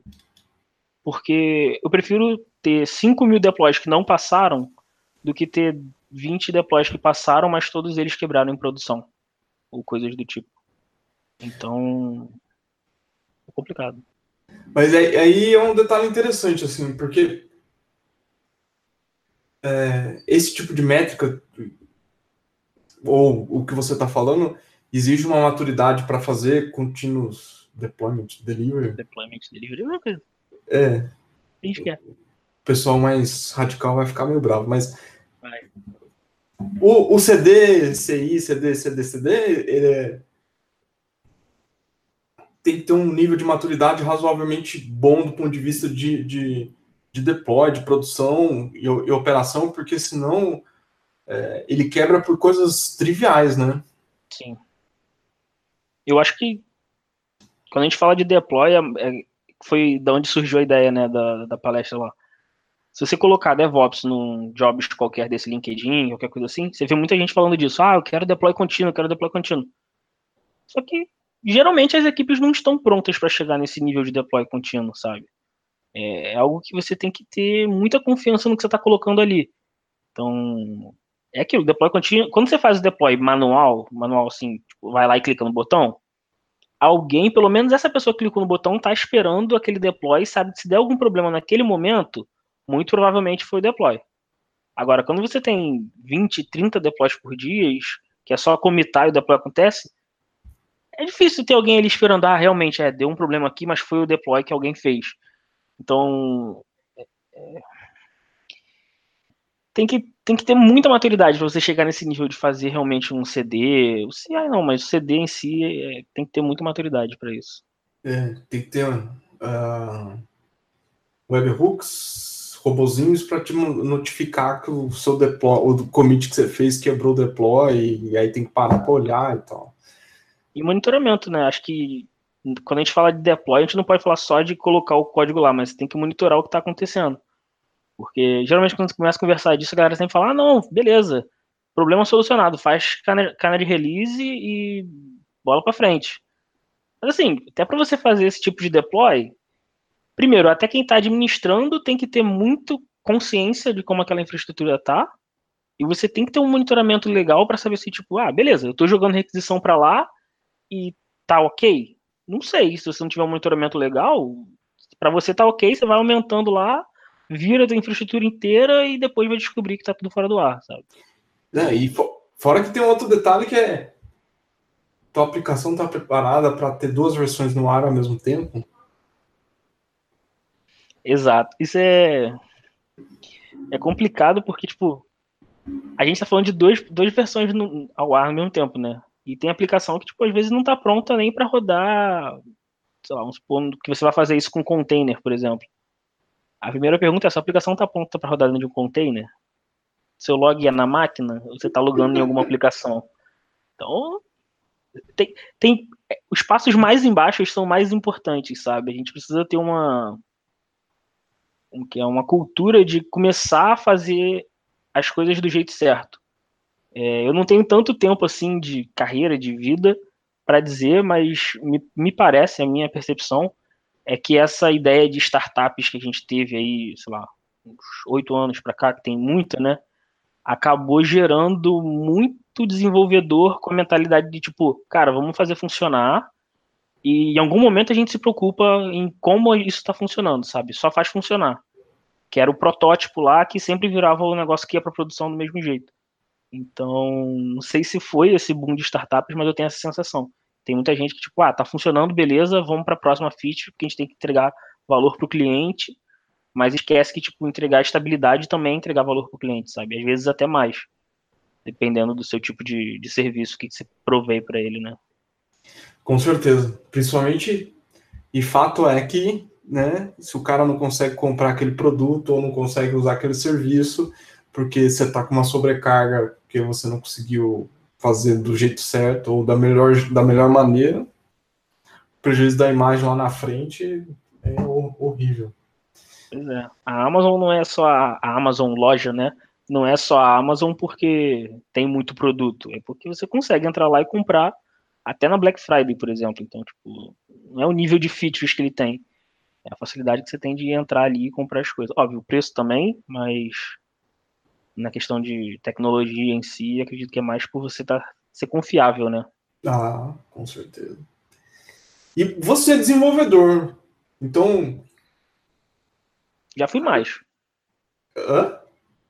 Porque eu prefiro ter 5 mil deploys que não passaram do que ter 20 deploys que passaram, mas todos eles quebraram em produção. Ou coisas do tipo. Então, complicado. Mas aí é um detalhe interessante, assim, porque é, esse tipo de métrica ou o que você está falando, exige uma maturidade para fazer continuous deployment delivery. Deployment delivery é uma coisa. É. Finge que é. O pessoal mais radical vai ficar meio bravo, mas. Vai. O, o CD, CI, CD, CD, CD, ele é... tem que ter um nível de maturidade razoavelmente bom do ponto de vista de, de, de deploy, de produção e, e operação, porque senão é, ele quebra por coisas triviais, né? Sim. Eu acho que quando a gente fala de deploy, é, é foi da onde surgiu a ideia né, da, da palestra lá. Se você colocar DevOps num jobs qualquer desse LinkedIn, qualquer coisa assim, você vê muita gente falando disso. Ah, eu quero deploy contínuo, eu quero deploy contínuo. Só que geralmente as equipes não estão prontas para chegar nesse nível de deploy contínuo, sabe? É, é algo que você tem que ter muita confiança no que você está colocando ali. Então, é aquilo, deploy contínuo. Quando você faz o deploy manual, manual assim, tipo, vai lá e clica no botão, alguém, pelo menos essa pessoa que clicou no botão, está esperando aquele deploy, sabe? Se der algum problema naquele momento, muito provavelmente foi o deploy. Agora, quando você tem 20, 30 deploys por dia, que é só comitar e o deploy acontece, é difícil ter alguém ali esperando, ah, realmente, é, deu um problema aqui, mas foi o deploy que alguém fez. Então, é, é tem que, tem que ter muita maturidade para você chegar nesse nível de fazer realmente um CD. O CI não, mas o CD em si é, tem que ter muita maturidade para isso. É, tem que ter uh, webhooks, robozinhos para te notificar que o seu deploy, o commit que você fez quebrou o deploy, e aí tem que parar para olhar e tal. E monitoramento, né? Acho que quando a gente fala de deploy, a gente não pode falar só de colocar o código lá, mas tem que monitorar o que está acontecendo. Porque geralmente quando você começa a conversar disso, a galera sempre fala: ah, não, beleza, problema solucionado, faz cana, cana de release e bola para frente. Mas assim, até para você fazer esse tipo de deploy, primeiro, até quem está administrando tem que ter muito consciência de como aquela infraestrutura tá, e você tem que ter um monitoramento legal para saber se, tipo, ah, beleza, eu estou jogando requisição para lá e tá ok. Não sei, se você não tiver um monitoramento legal, para você tá ok, você vai aumentando lá vira a infraestrutura inteira e depois vai descobrir que tá tudo fora do ar, sabe? É, e fora que tem um outro detalhe que é tua aplicação tá preparada para ter duas versões no ar ao mesmo tempo? Exato. Isso é é complicado porque tipo a gente tá falando de dois, duas versões no, ao ar ao mesmo tempo, né? E tem aplicação que tipo às vezes não tá pronta nem para rodar, sei lá, vamos supor que você vai fazer isso com container, por exemplo. A primeira pergunta é: sua aplicação está pronta para rodar dentro de um container? Seu log é na máquina? Ou você está logando em alguma aplicação? Então, tem, tem, os passos mais embaixo são mais importantes, sabe? A gente precisa ter uma que é uma cultura de começar a fazer as coisas do jeito certo. É, eu não tenho tanto tempo assim de carreira, de vida para dizer, mas me, me parece, a minha percepção, é que essa ideia de startups que a gente teve aí, sei lá, uns oito anos para cá, que tem muita, né? Acabou gerando muito desenvolvedor com a mentalidade de tipo, cara, vamos fazer funcionar. E em algum momento a gente se preocupa em como isso está funcionando, sabe? Só faz funcionar. Que era o protótipo lá que sempre virava o negócio que ia para produção do mesmo jeito. Então, não sei se foi esse boom de startups, mas eu tenho essa sensação. Tem muita gente que, tipo, ah, tá funcionando, beleza, vamos para a próxima feature, porque a gente tem que entregar valor para o cliente, mas esquece que, tipo, entregar estabilidade também é entregar valor para o cliente, sabe? Às vezes até mais, dependendo do seu tipo de, de serviço que você provei para ele, né? Com certeza. Principalmente, e fato é que, né, se o cara não consegue comprar aquele produto ou não consegue usar aquele serviço, porque você está com uma sobrecarga que você não conseguiu fazer do jeito certo ou da melhor, da melhor maneira, o prejuízo da imagem lá na frente é horrível. Pois é. A Amazon não é só a, Amazon loja, né? Não é só a Amazon porque tem muito produto, é porque você consegue entrar lá e comprar até na Black Friday, por exemplo. Então, tipo, não é o nível de features que ele tem. É a facilidade que você tem de entrar ali e comprar as coisas. Óbvio, o preço também, mas na questão de tecnologia em si, acredito que é mais por você tá, ser confiável, né? Ah, com certeza. E você é desenvolvedor, então. Já fui mais. Hã?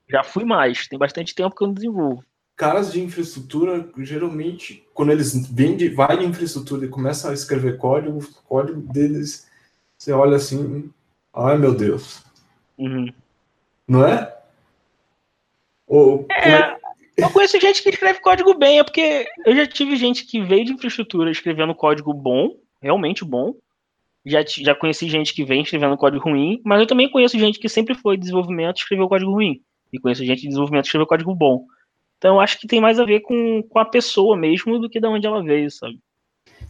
Já fui mais. Tem bastante tempo que eu não desenvolvo. caras de infraestrutura, geralmente, quando eles vêm de, vai de infraestrutura e começam a escrever código, o código deles, você olha assim, ai meu Deus. Uhum. Não é? Ou, é, é? Eu conheço gente que escreve código bem, é porque eu já tive gente que veio de infraestrutura escrevendo código bom, realmente bom. Já, já conheci gente que vem escrevendo código ruim, mas eu também conheço gente que sempre foi de desenvolvimento e escreveu código ruim. E conheço gente de desenvolvimento que escreveu código bom. Então acho que tem mais a ver com, com a pessoa mesmo do que de onde ela veio, sabe?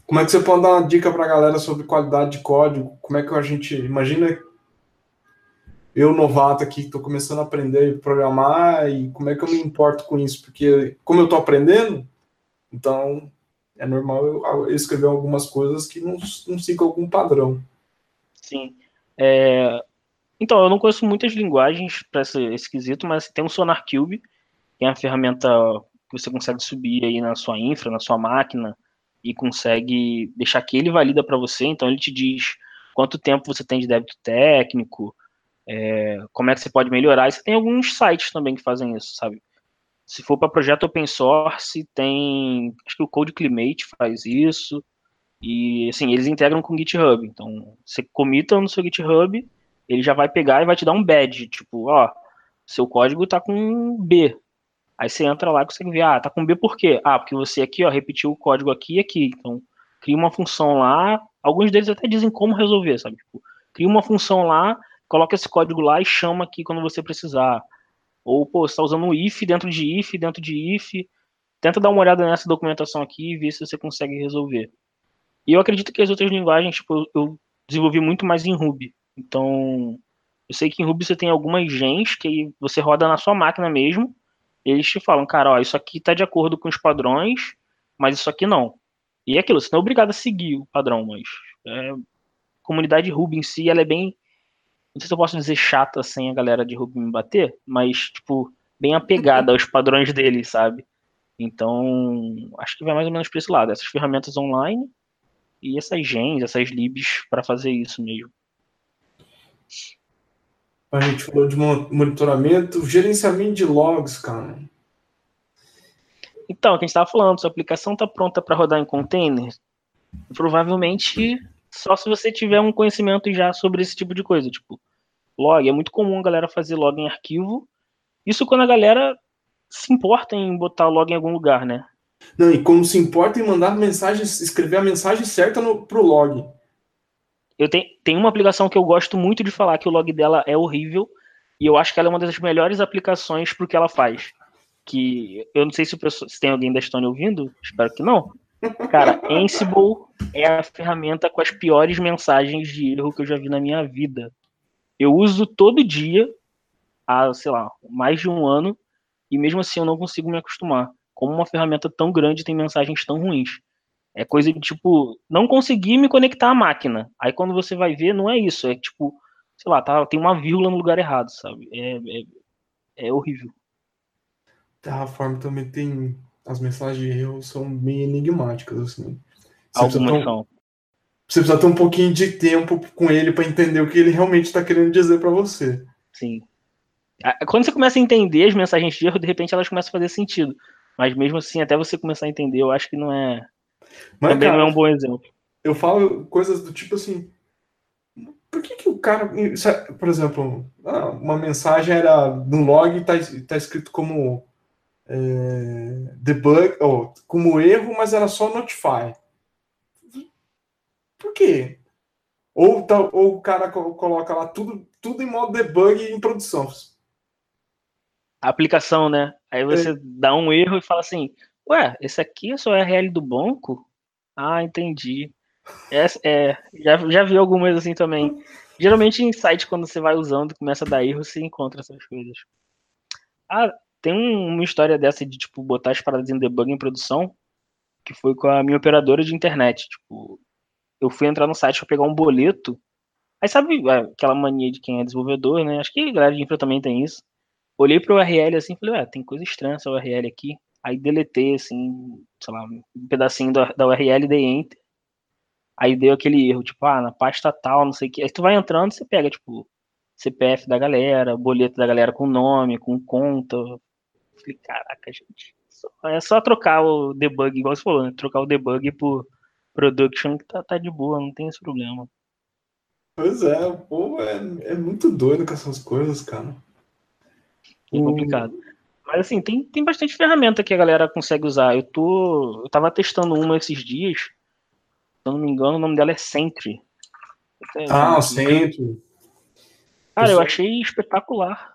Como é que você pode dar uma dica para a galera sobre qualidade de código? Como é que a gente. Imagina eu, novato aqui, estou começando a aprender a programar e como é que eu me importo com isso? Porque, como eu estou aprendendo, então é normal eu, escrever algumas coisas que não, não sigam algum padrão. Sim. É... Então, eu não conheço muitas linguagens para esse, esse quesito, mas tem o SonarCube, que é uma ferramenta que você consegue subir aí na sua infra, na sua máquina, e consegue deixar que ele valida para você. Então, ele te diz quanto tempo você tem de débito técnico, é, como é que você pode melhorar. E você tem alguns sites também que fazem isso, sabe? Se for para projeto open source, tem. Acho que o Code Climate faz isso. E assim, eles integram com o GitHub. Então, você comita no seu GitHub, ele já vai pegar e vai te dar um badge, tipo, ó, seu código tá com B. Aí você entra lá e consegue ver, ah, tá com B por quê? Ah, porque você aqui, ó, repetiu o código aqui e aqui. Então, cria uma função lá. Alguns deles até dizem como resolver, sabe? Tipo, cria uma função lá coloca esse código lá e chama aqui quando você precisar. Ou, pô, você está usando um if dentro de if, dentro de if. Tenta dar uma olhada nessa documentação aqui e ver se você consegue resolver. E eu acredito que as outras linguagens, tipo, eu desenvolvi muito mais em Ruby. Então, eu sei que em Ruby você tem algumas gens que você roda na sua máquina mesmo. eles te falam, cara, ó, isso aqui está de acordo com os padrões, mas isso aqui não. E é aquilo, você não é obrigado a seguir o padrão, mas é, a comunidade Ruby em si, ela é bem não sei se eu posso dizer chata sem a galera de Ruby me bater, mas, tipo, bem apegada aos padrões dele, sabe? Então, acho que vai mais ou menos para esse lado. Essas ferramentas online e essas gens, essas libs para fazer isso mesmo. A gente falou de monitoramento, gerenciamento de logs, cara. Então, o que a gente estava falando, sua aplicação está pronta para rodar em container? Provavelmente só se você tiver um conhecimento já sobre esse tipo de coisa, tipo, log. É muito comum a galera fazer log em arquivo. Isso quando a galera se importa em botar log em algum lugar, né? Não, e como se importa em mandar mensagens, escrever a mensagem certa no, pro log. Eu tenho, tem uma aplicação que eu gosto muito de falar que o log dela é horrível, e eu acho que ela é uma das melhores aplicações pro que ela faz. Que eu não sei se, pessoa, se tem alguém da Estônia ouvindo, espero que não. Cara, Ansible é a ferramenta com as piores mensagens de erro que eu já vi na minha vida. Eu uso todo dia, há, sei lá, mais de um ano, e mesmo assim eu não consigo me acostumar. Como uma ferramenta tão grande tem mensagens tão ruins. É coisa de tipo, não conseguir me conectar à máquina. Aí quando você vai ver, não é isso. É tipo, sei lá, tá, tem uma vírgula no lugar errado, sabe? É, é, é horrível. Terraform também tem as mensagens de erro são bem enigmáticas, assim. Você Algumas um, são. Você precisa ter um pouquinho de tempo com ele para entender o que ele realmente está querendo dizer para você. Sim. Quando você começa a entender as mensagens de erro, de repente elas começam a fazer sentido. Mas mesmo assim, até você começar a entender, eu acho que não é. Mas, Também cara, não é um bom exemplo. Eu falo coisas do tipo assim. Por que, que o cara. Por exemplo, ah, uma mensagem era no log e tá, tá escrito como é, debug, ou como erro, mas era só notify. Por quê? Ou, tá, ou o cara coloca lá tudo, tudo em modo debug em produção. A aplicação, né? Aí você é. dá um erro e fala assim: Ué, esse aqui é só URL do banco? Ah, entendi. É, é, já, já vi algumas assim também. Geralmente em site, quando você vai usando, começa a dar erro, você encontra essas coisas. Ah, tem uma história dessa de, tipo, botar as paradas em debug em produção, que foi com a minha operadora de internet. Tipo, eu fui entrar no site para pegar um boleto. Aí sabe é, aquela mania de quem é desenvolvedor, né? Acho que a galera de infra também tem isso. Olhei pro URL assim, falei, ué, tem coisa estranha essa URL aqui. Aí deletei, assim, sei lá, um pedacinho da, da URL e dei enter. Aí deu aquele erro, tipo, ah, na pasta tal, não sei o que. Aí tu vai entrando, você pega, tipo, CPF da galera, boleto da galera com nome, com conta, Falei, caraca, gente. É só trocar o debug, igual você falou, né? Trocar o debug por production que tá, tá de boa, não tem esse problema. Pois é, o povo é, é muito doido com essas coisas, cara. É complicado. Mas assim, tem, tem bastante ferramenta que a galera consegue usar. Eu tô. Eu tava testando uma esses dias. Se eu não me engano, o nome dela é Sentry. Ah, o Sentry. Cara, eu achei espetacular.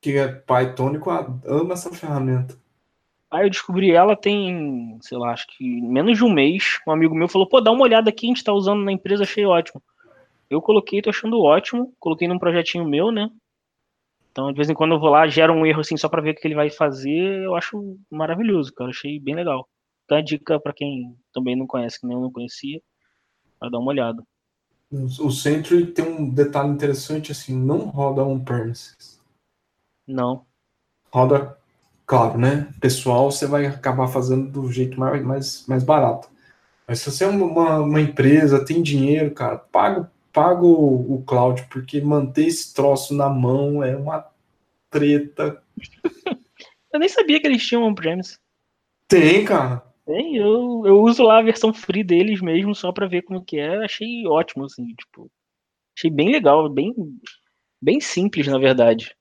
Que é Pythonico, ama essa ferramenta. Aí eu descobri ela tem, sei lá, acho que menos de um mês. Um amigo meu falou, pô, dá uma olhada aqui, a gente tá usando na empresa, achei ótimo. Eu coloquei, tô achando ótimo. Coloquei num projetinho meu, né? Então, de vez em quando eu vou lá, gera um erro assim só para ver o que ele vai fazer. Eu acho maravilhoso, cara. Achei bem legal. Então, a dica para quem também não conhece, que nem eu não conhecia, para dar uma olhada. O Sentry tem um detalhe interessante assim, não roda on-premises. Não. Roda, claro, né? Pessoal, você vai acabar fazendo do jeito mais, mais, mais barato. Mas se você é uma, uma empresa, tem dinheiro, cara, paga paga o, o cloud, porque manter esse troço na mão é uma treta. eu nem sabia que eles tinham on-premise. Tem, cara. Tem, eu, eu uso lá a versão free deles mesmo, só pra ver como que é. Achei ótimo, assim, tipo. Achei bem legal, bem, bem simples, na verdade.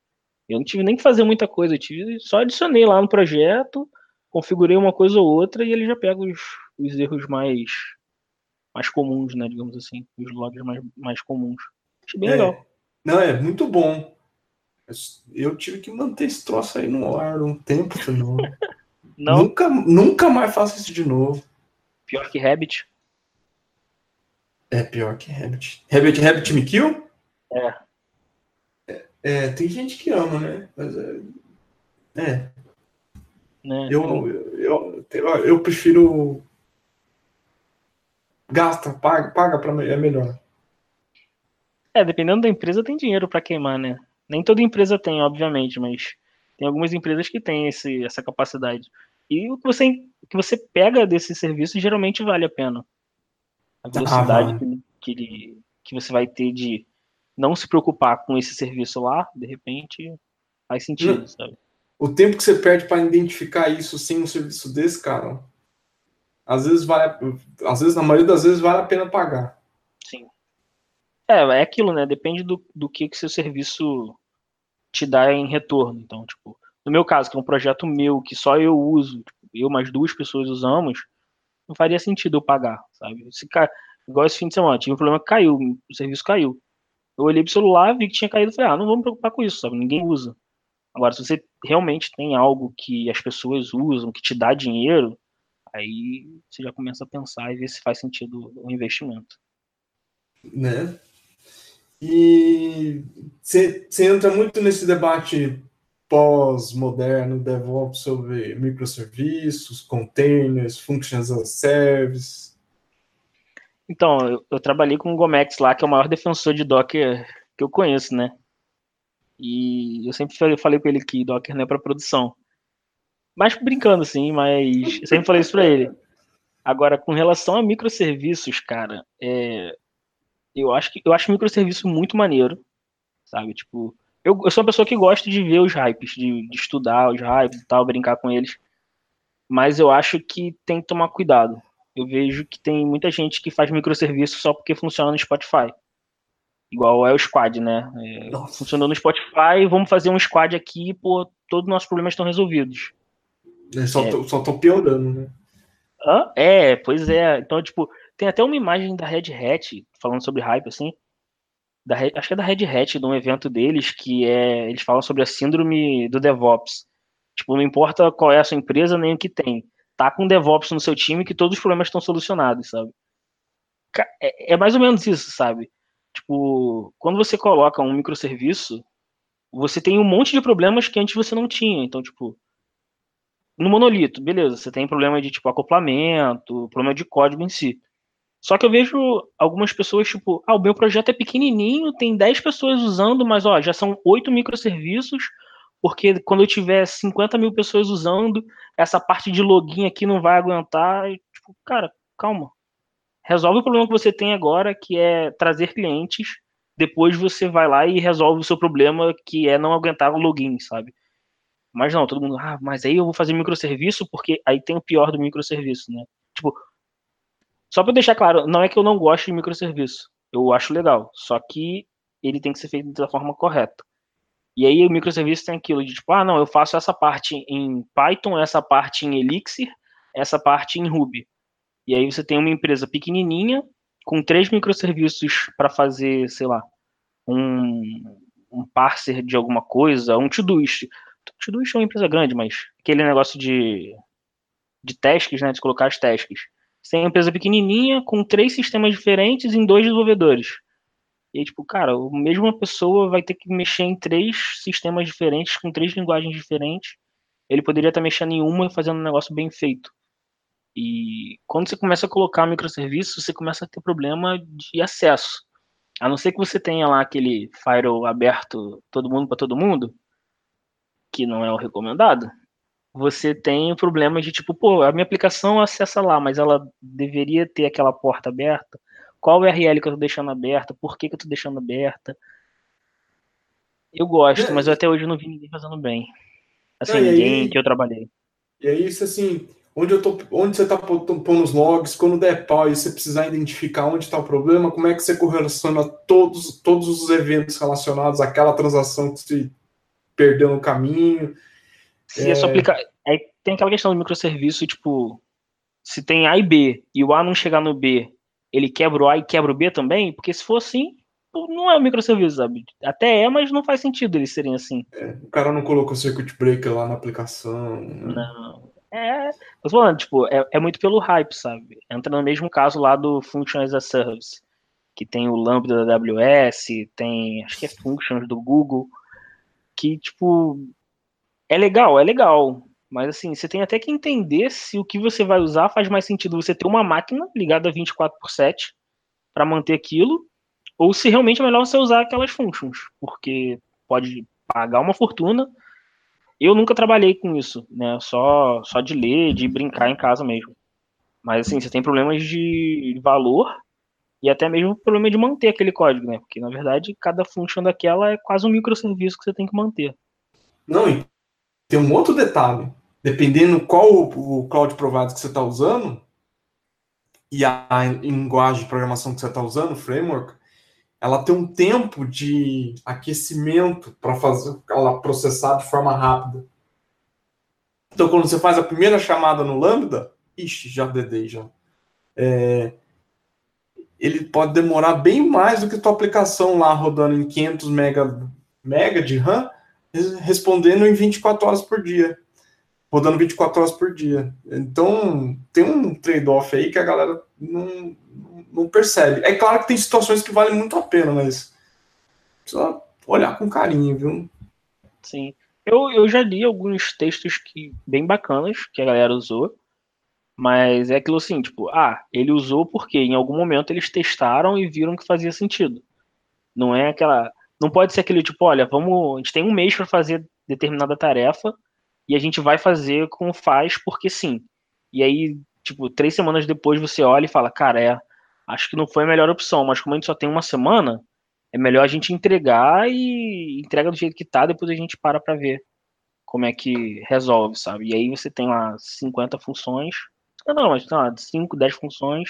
Eu não tive nem que fazer muita coisa, eu tive, só adicionei lá no projeto, configurei uma coisa ou outra e ele já pega os, os erros mais mais comuns, né, digamos assim, os logs mais, mais comuns. Achei bem é, legal. Não, é muito bom. Eu tive que manter esse troço aí no ar um tempo de novo. não. Nunca, nunca mais faço isso de novo. Pior que Rabbit. É pior que Rabbit. Rabbit, Rabbit me kill? É. é. tem gente que ama, né? Mas é. é. Né? Eu, eu, eu, eu prefiro gasta, paga, paga para é melhor. É, dependendo da empresa tem dinheiro para queimar, né? Nem toda empresa tem, obviamente, mas tem algumas empresas que têm esse, essa capacidade. E o que você, o que você pega desse serviço geralmente vale a pena. A velocidade ah, que, que, que você vai ter de não se preocupar com esse serviço lá, de repente, faz sentido, sabe? O tempo que você perde para identificar isso sem um serviço desse, cara, às vezes vale, às vezes na maioria das vezes vale a pena pagar. Sim. É, é aquilo, né? Depende do, do que que seu serviço te dá em retorno. Então, tipo, no meu caso, que é um projeto meu que só eu uso, tipo, eu mais duas pessoas usamos, não faria sentido eu pagar, sabe? Se. Igual esse fim de semana, tive um problema que caiu, o serviço caiu. Eu olhei pro celular, vi que tinha caído falei, ah, não vou me preocupar com isso, sabe? Ninguém usa. Agora, se você realmente tem algo que as pessoas usam, que te dá dinheiro, Aí você já começa a pensar e ver se faz sentido o investimento. Né? E você entra muito nesse debate pós-moderno, DevOps sobre microserviços, containers, functions as service. Então, eu, eu, trabalhei com o Gomex lá, que é o maior defensor de Docker que eu conheço, né? E eu sempre falei, falei ele que Docker não é para produção. Mas brincando, assim, mas eu sempre falei isso pra ele. Agora, com relação a microserviços, cara, é, eu acho que eu acho microserviço muito maneiro, sabe? Tipo, eu, eu sou uma pessoa que gosta de ver os hypes, de, de estudar os hypes e tal, brincar com eles. Mas eu acho que tem que tomar cuidado. Eu vejo que tem muita gente que faz microserviço só porque funciona no Spotify. Igual é o squad, né? É, funcionou no Spotify, vamos fazer um squad aqui, pô, todos os nossos problemas estão resolvidos. É, só, é. Tô, só tô piorando, né? É, pois é. Então, tipo, tem até uma imagem da Red Hat, falando sobre hype, assim. Da, acho que é da Red Hat, de um evento deles, que é. Eles falam sobre a síndrome do DevOps. Tipo, não importa qual é a sua empresa, nem o que tem. Tá com DevOps no seu time que todos os problemas estão solucionados, sabe? É, é mais ou menos isso, sabe? Tipo, quando você coloca um microserviço, você tem um monte de problemas que antes você não tinha. Então, tipo, no monolito, beleza, você tem problema de tipo acoplamento, problema de código em si. Só que eu vejo algumas pessoas, tipo, ah, o meu projeto é pequenininho, tem 10 pessoas usando, mas ó, já são 8 microserviços, porque quando eu tiver 50 mil pessoas usando, essa parte de login aqui não vai aguentar. E, tipo, cara, calma. Resolve o problema que você tem agora, que é trazer clientes. Depois você vai lá e resolve o seu problema, que é não aguentar o login, sabe? Mas não, todo mundo, ah, mas aí eu vou fazer microserviço porque aí tem o pior do microserviço, né? Tipo, só para deixar claro, não é que eu não gosto de microserviço. Eu acho legal, só que ele tem que ser feito da forma correta. E aí o microserviço tem aquilo de tipo, ah, não, eu faço essa parte em Python, essa parte em Elixir, essa parte em Ruby. E aí você tem uma empresa pequenininha com três microserviços para fazer, sei lá, um, um parser de alguma coisa, um Todoist. Todoist é uma empresa grande, mas aquele negócio de, de tasks, né, de colocar as tasks. Você tem uma empresa pequenininha com três sistemas diferentes em dois desenvolvedores. E tipo, cara, a mesma pessoa vai ter que mexer em três sistemas diferentes, com três linguagens diferentes. Ele poderia estar mexendo em uma e fazendo um negócio bem feito. E quando você começa a colocar microserviços, você começa a ter problema de acesso. A não ser que você tenha lá aquele firewall aberto todo mundo para todo mundo, que não é o recomendado, você tem problemas de tipo, pô, a minha aplicação acessa lá, mas ela deveria ter aquela porta aberta. Qual URL que eu tô deixando aberta? Por que, que eu tô deixando aberta? Eu gosto, mas eu até hoje não vi ninguém fazendo bem. Assim, é, ninguém aí, que eu trabalhei. E é isso, assim, onde, eu tô, onde você está pondo os logs, quando der pau e você precisar identificar onde está o problema, como é que você correlaciona todos, todos os eventos relacionados àquela transação que se perdeu no caminho. Se é... só aplicar. Aí tem aquela questão do microserviço, tipo, se tem A e B e o A não chegar no B, ele quebra o A e quebra o B também? Porque se for assim, não é um microserviço, sabe? Até é, mas não faz sentido eles serem assim. É, o cara não colocou circuit breaker lá na aplicação. Né? Não. É, tô falando, tipo, é, é, muito pelo hype, sabe? Entra no mesmo caso lá do Function as a Service, que tem o Lambda da AWS, tem, acho que é Functions do Google, que, tipo, é legal, é legal, mas assim, você tem até que entender se o que você vai usar faz mais sentido você ter uma máquina ligada 24 por 7 para manter aquilo, ou se realmente é melhor você usar aquelas functions, porque pode pagar uma fortuna, eu nunca trabalhei com isso, né? Só, só de ler, de brincar em casa mesmo. Mas assim, você tem problemas de valor e até mesmo problema de manter aquele código, né? Porque na verdade cada função daquela é quase um microserviço que você tem que manter. Não, e tem um outro detalhe. Dependendo qual o, cloud provider que você está usando e a linguagem de programação que você está usando, o framework, ela tem um tempo de aquecimento para fazer ela processar de forma rápida. Então, quando você faz a primeira chamada no Lambda, ixi, já dedei já. É, ele pode demorar bem mais do que a tua aplicação lá rodando em 500 mega, mega de RAM, respondendo em 24 horas por dia. Rodando 24 horas por dia. Então, tem um trade-off aí que a galera não, não percebe. É claro que tem situações que valem muito a pena, mas precisa olhar com carinho, viu? Sim. Eu, eu já li alguns textos que bem bacanas que a galera usou, mas é aquilo assim, tipo, ah, ele usou porque em algum momento eles testaram e viram que fazia sentido. Não é aquela. Não pode ser aquele tipo, olha, vamos. A gente tem um mês para fazer determinada tarefa e a gente vai fazer como faz porque sim. E aí, tipo, três semanas depois você olha e fala, cara, é, acho que não foi a melhor opção, mas como a gente só tem uma semana, é melhor a gente entregar e entrega do jeito que tá, depois a gente para para ver como é que resolve, sabe? E aí você tem lá 50 funções, não, mas tem lá 5, 10 funções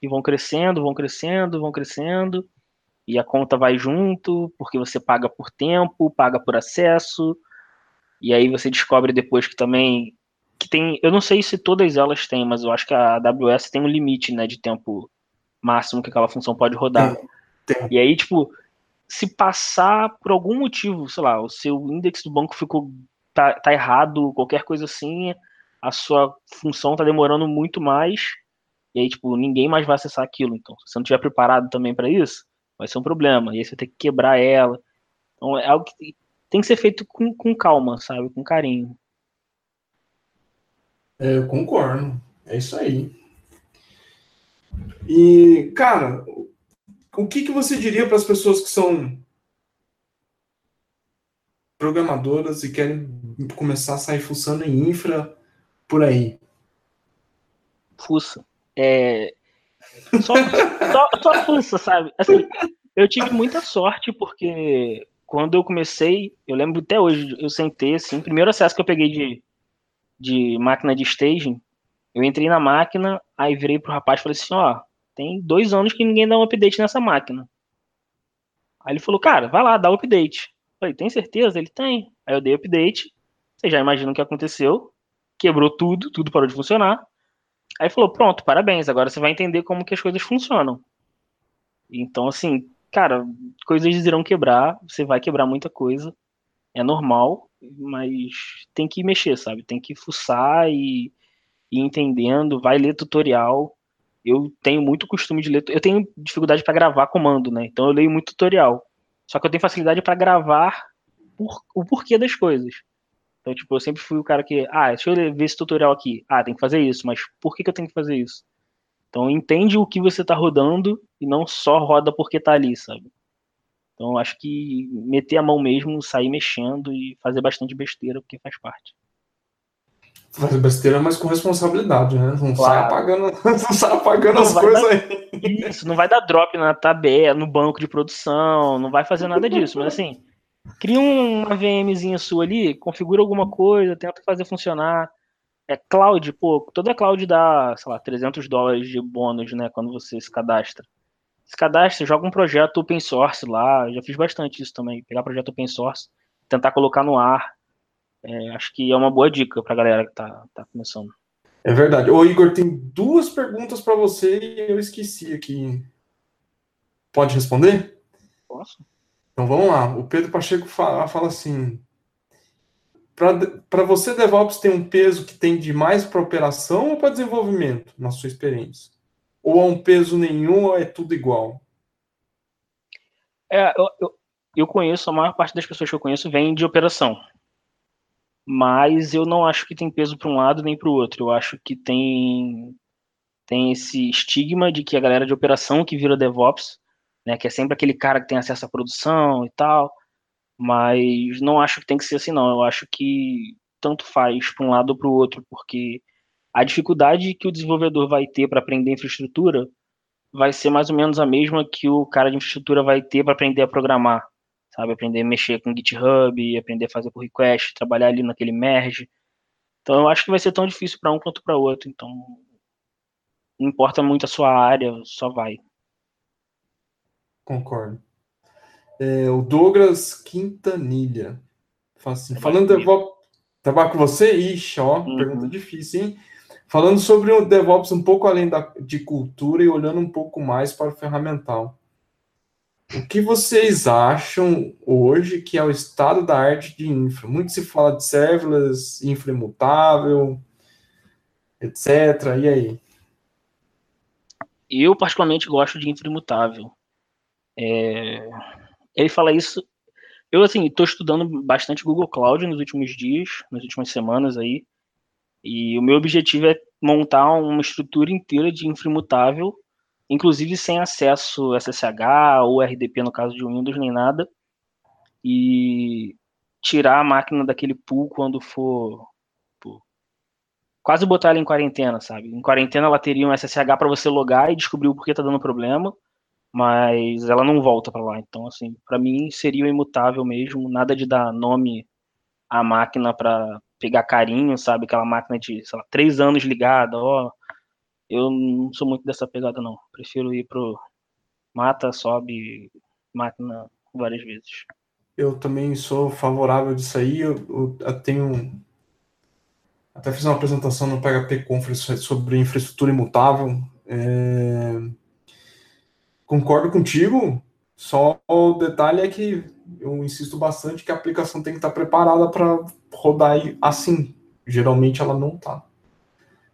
e vão crescendo, vão crescendo, vão crescendo, e a conta vai junto, porque você paga por tempo, paga por acesso, e aí você descobre depois que também que tem, eu não sei se todas elas têm, mas eu acho que a AWS tem um limite, né, de tempo máximo que aquela função pode rodar. Tem, tem. E aí, tipo, se passar por algum motivo, sei lá, o seu index do banco ficou tá, tá errado, qualquer coisa assim, a sua função tá demorando muito mais, e aí, tipo, ninguém mais vai acessar aquilo. Então, se você não estiver preparado também para isso, vai ser um problema. E aí você tem que quebrar ela. Então, é algo que tem que ser feito com, com calma, sabe? Com carinho. É, eu concordo. É isso aí. E, cara, o que, que você diria para as pessoas que são programadoras e querem começar a sair fuçando em infra por aí? Fuça. É... Só, só, só fuça, sabe? Assim, eu tive muita sorte porque quando eu comecei, eu lembro até hoje, eu sentei assim, primeiro acesso que eu peguei de, de máquina de staging, eu entrei na máquina, aí virei pro rapaz e falei assim, ó, tem dois anos que ninguém dá um update nessa máquina. Aí ele falou, cara, vai lá, dá o update. Eu falei, tem certeza? Ele tem. Aí eu dei update, você já imagina o que aconteceu, quebrou tudo, tudo parou de funcionar. Aí falou, pronto, parabéns, agora você vai entender como que as coisas funcionam. Então, assim, cara, coisas irão quebrar, você vai quebrar muita coisa, é normal, mas tem que mexer, sabe? Tem que fuçar e, ir entendendo, vai ler tutorial. Eu tenho muito costume de ler, eu tenho dificuldade para gravar comando, né? Então eu leio muito tutorial. Só que eu tenho facilidade para gravar por, o porquê das coisas. Então, tipo, eu sempre fui o cara que, ah, deixa eu ver esse tutorial aqui. Ah, tem que fazer isso, mas por que, que eu tenho que fazer isso? Então entende o que você está rodando e não só roda porque está ali, sabe? Então acho que meter a mão mesmo, sair mexendo e fazer bastante besteira, porque faz parte. Fazer besteira, mas com responsabilidade, né? Não claro. sai apagando, não sai apagando não as coisas dar, aí. Isso, não vai dar drop na tabela, no banco de produção, não vai fazer nada disso, mas assim, cria uma VMzinha sua ali, configura alguma coisa, tenta fazer funcionar é cloud, pô, toda cloud dá, sei lá, 300 dólares de bônus, né, quando você se cadastra. Se cadastra, joga um projeto open source lá, já fiz bastante isso também, pegar projeto open source, tentar colocar no ar. É, acho que é uma boa dica pra galera que tá, tá começando. É verdade. Ô, Igor, tem duas perguntas para você e eu esqueci aqui. Pode responder? Posso. Então vamos lá. O Pedro Pacheco fala, fala assim: para você, DevOps tem um peso que tem de mais para operação ou para desenvolvimento, na sua experiência? Ou há um peso nenhum ou é tudo igual? É, eu, eu, eu conheço, a maior parte das pessoas que eu conheço vem de operação. Mas eu não acho que tem peso para um lado nem para o outro. Eu acho que tem, tem esse estigma de que a galera de operação que vira DevOps, né, que é sempre aquele cara que tem acesso à produção e tal, mas não acho que tem que ser assim, não. Eu acho que tanto faz para um lado ou para o outro, porque a dificuldade que o desenvolvedor vai ter para aprender infraestrutura vai ser mais ou menos a mesma que o cara de infraestrutura vai ter para aprender a programar, sabe? Aprender a mexer com GitHub, aprender a fazer por request, trabalhar ali naquele merge. Então eu acho que vai ser tão difícil para um quanto para outro. Então não importa muito a sua área, só vai. Concordo. É, o Douglas Quintanilha. Assim, falando de DevOps. Trabalhar com você? Ixi, ó, uhum. pergunta difícil, hein? Falando sobre o DevOps um pouco além da, de cultura e olhando um pouco mais para o ferramental. O que vocês acham hoje que é o estado da arte de infra? Muito se fala de serverless, infra imutável, etc. E aí? Eu, particularmente, gosto de infra imutável. É ele fala isso. Eu, assim, estou estudando bastante Google Cloud nos últimos dias, nas últimas semanas aí. E o meu objetivo é montar uma estrutura inteira de inframutável, inclusive sem acesso SSH ou RDP no caso de Windows nem nada. E tirar a máquina daquele pool quando for quase botar ela em quarentena, sabe? Em quarentena ela teria um SSH para você logar e descobrir o porquê tá dando problema mas ela não volta para lá. Então, assim, para mim seria imutável mesmo, nada de dar nome à máquina para pegar carinho, sabe? Aquela máquina de, sei lá, três anos ligada, ó. Eu não sou muito dessa pegada, não. Prefiro ir pro mata, sobe, máquina várias vezes. Eu também sou favorável disso aí. Eu, eu, eu tenho. Até fiz uma apresentação no PHP Conference sobre infraestrutura imutável. É concordo contigo, só o detalhe é que eu insisto bastante que a aplicação tem que estar preparada para rodar assim. Geralmente ela não está.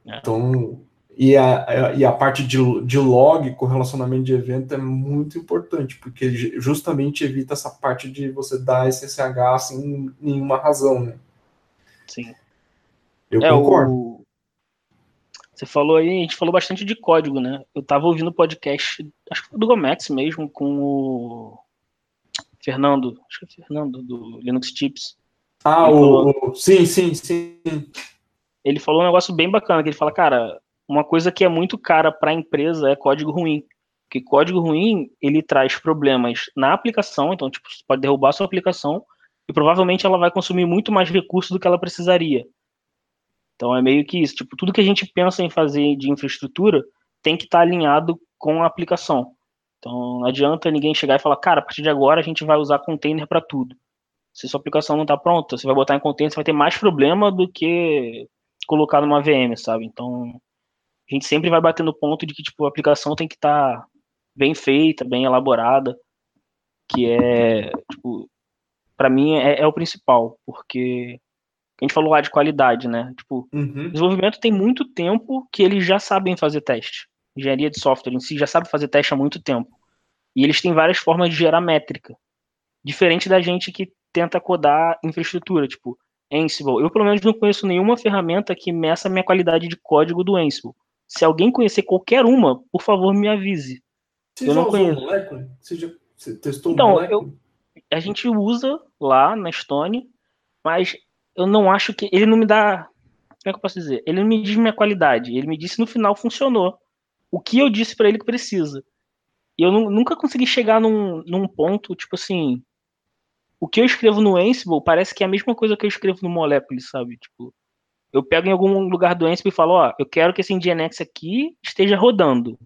É. Então, e a, e a parte de, de log com relacionamento de evento é muito importante, porque justamente evita essa parte de você dar SSH sem nenhuma razão, né? Sim. Eu é, concordo. O, você falou aí, a gente falou bastante de código, né? Eu tava ouvindo o podcast, acho que foi do Gomex mesmo, com o Fernando, acho que é Fernando, do Linux Tips. Ah, o, falou, sim, sim, sim. Ele falou um negócio bem bacana, que ele fala, cara, uma coisa que é muito cara para a empresa é código ruim. Porque código ruim, ele traz problemas na aplicação, então, tipo, você pode derrubar a sua aplicação e provavelmente ela vai consumir muito mais recursos do que ela precisaria. Então é meio que isso, tipo, tudo que a gente pensa em fazer de infraestrutura tem que estar tá alinhado com a aplicação. Então não adianta ninguém chegar e falar, cara, a partir de agora a gente vai usar container para tudo. Se sua aplicação não está pronta, você vai botar em container, você vai ter mais problema do que colocar numa VM, sabe? Então a gente sempre vai bater no ponto de que tipo a aplicação tem que estar tá bem feita, bem elaborada, que é tipo para mim é, é, o principal, porque a gente falou lá de qualidade, né? Tipo, uhum. desenvolvimento tem muito tempo que eles já sabem fazer teste engenharia de software em si já sabe fazer teste há muito tempo. E eles têm várias formas de gerar métrica. Diferente da gente que tenta codar infraestrutura, tipo Ansible. Eu, pelo menos, não conheço nenhuma ferramenta que meça a minha qualidade de código do Ansible. Se alguém conhecer qualquer uma, por favor, me avise. Você eu não conheço. Moleque? Você já você testou então, eu, a gente usa lá na Stone, mas eu não acho que. Ele não me dá. Como é que eu posso dizer? Ele não me diz minha qualidade. Ele me disse no final funcionou o que eu disse para ele que precisa. E eu nunca consegui chegar num, num ponto, tipo assim, o que eu escrevo no Ansible parece que é a mesma coisa que eu escrevo no Molecule, sabe? Tipo, eu pego em algum lugar do Ansible e falo, ó, eu quero que esse Nginx aqui esteja rodando.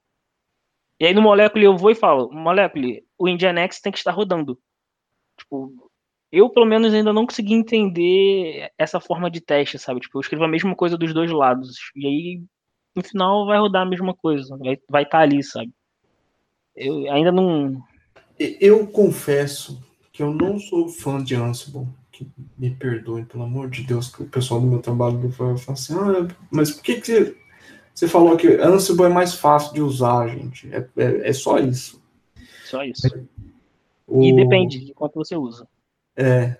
E aí no Molecule eu vou e falo, Molecule, o Nginx tem que estar rodando. Tipo, eu pelo menos ainda não consegui entender essa forma de teste, sabe? Tipo, eu escrevo a mesma coisa dos dois lados. E aí no final vai rodar a mesma coisa, vai estar vai tá ali, sabe? Eu ainda não. Eu confesso que eu não sou fã de Ansible. Que me perdoem, pelo amor de Deus, que o pessoal do meu trabalho fala assim: ah, mas por que, que você, você falou que Ansible é mais fácil de usar, gente? É, é, é só isso. Só isso. O... E depende de quanto você usa. É.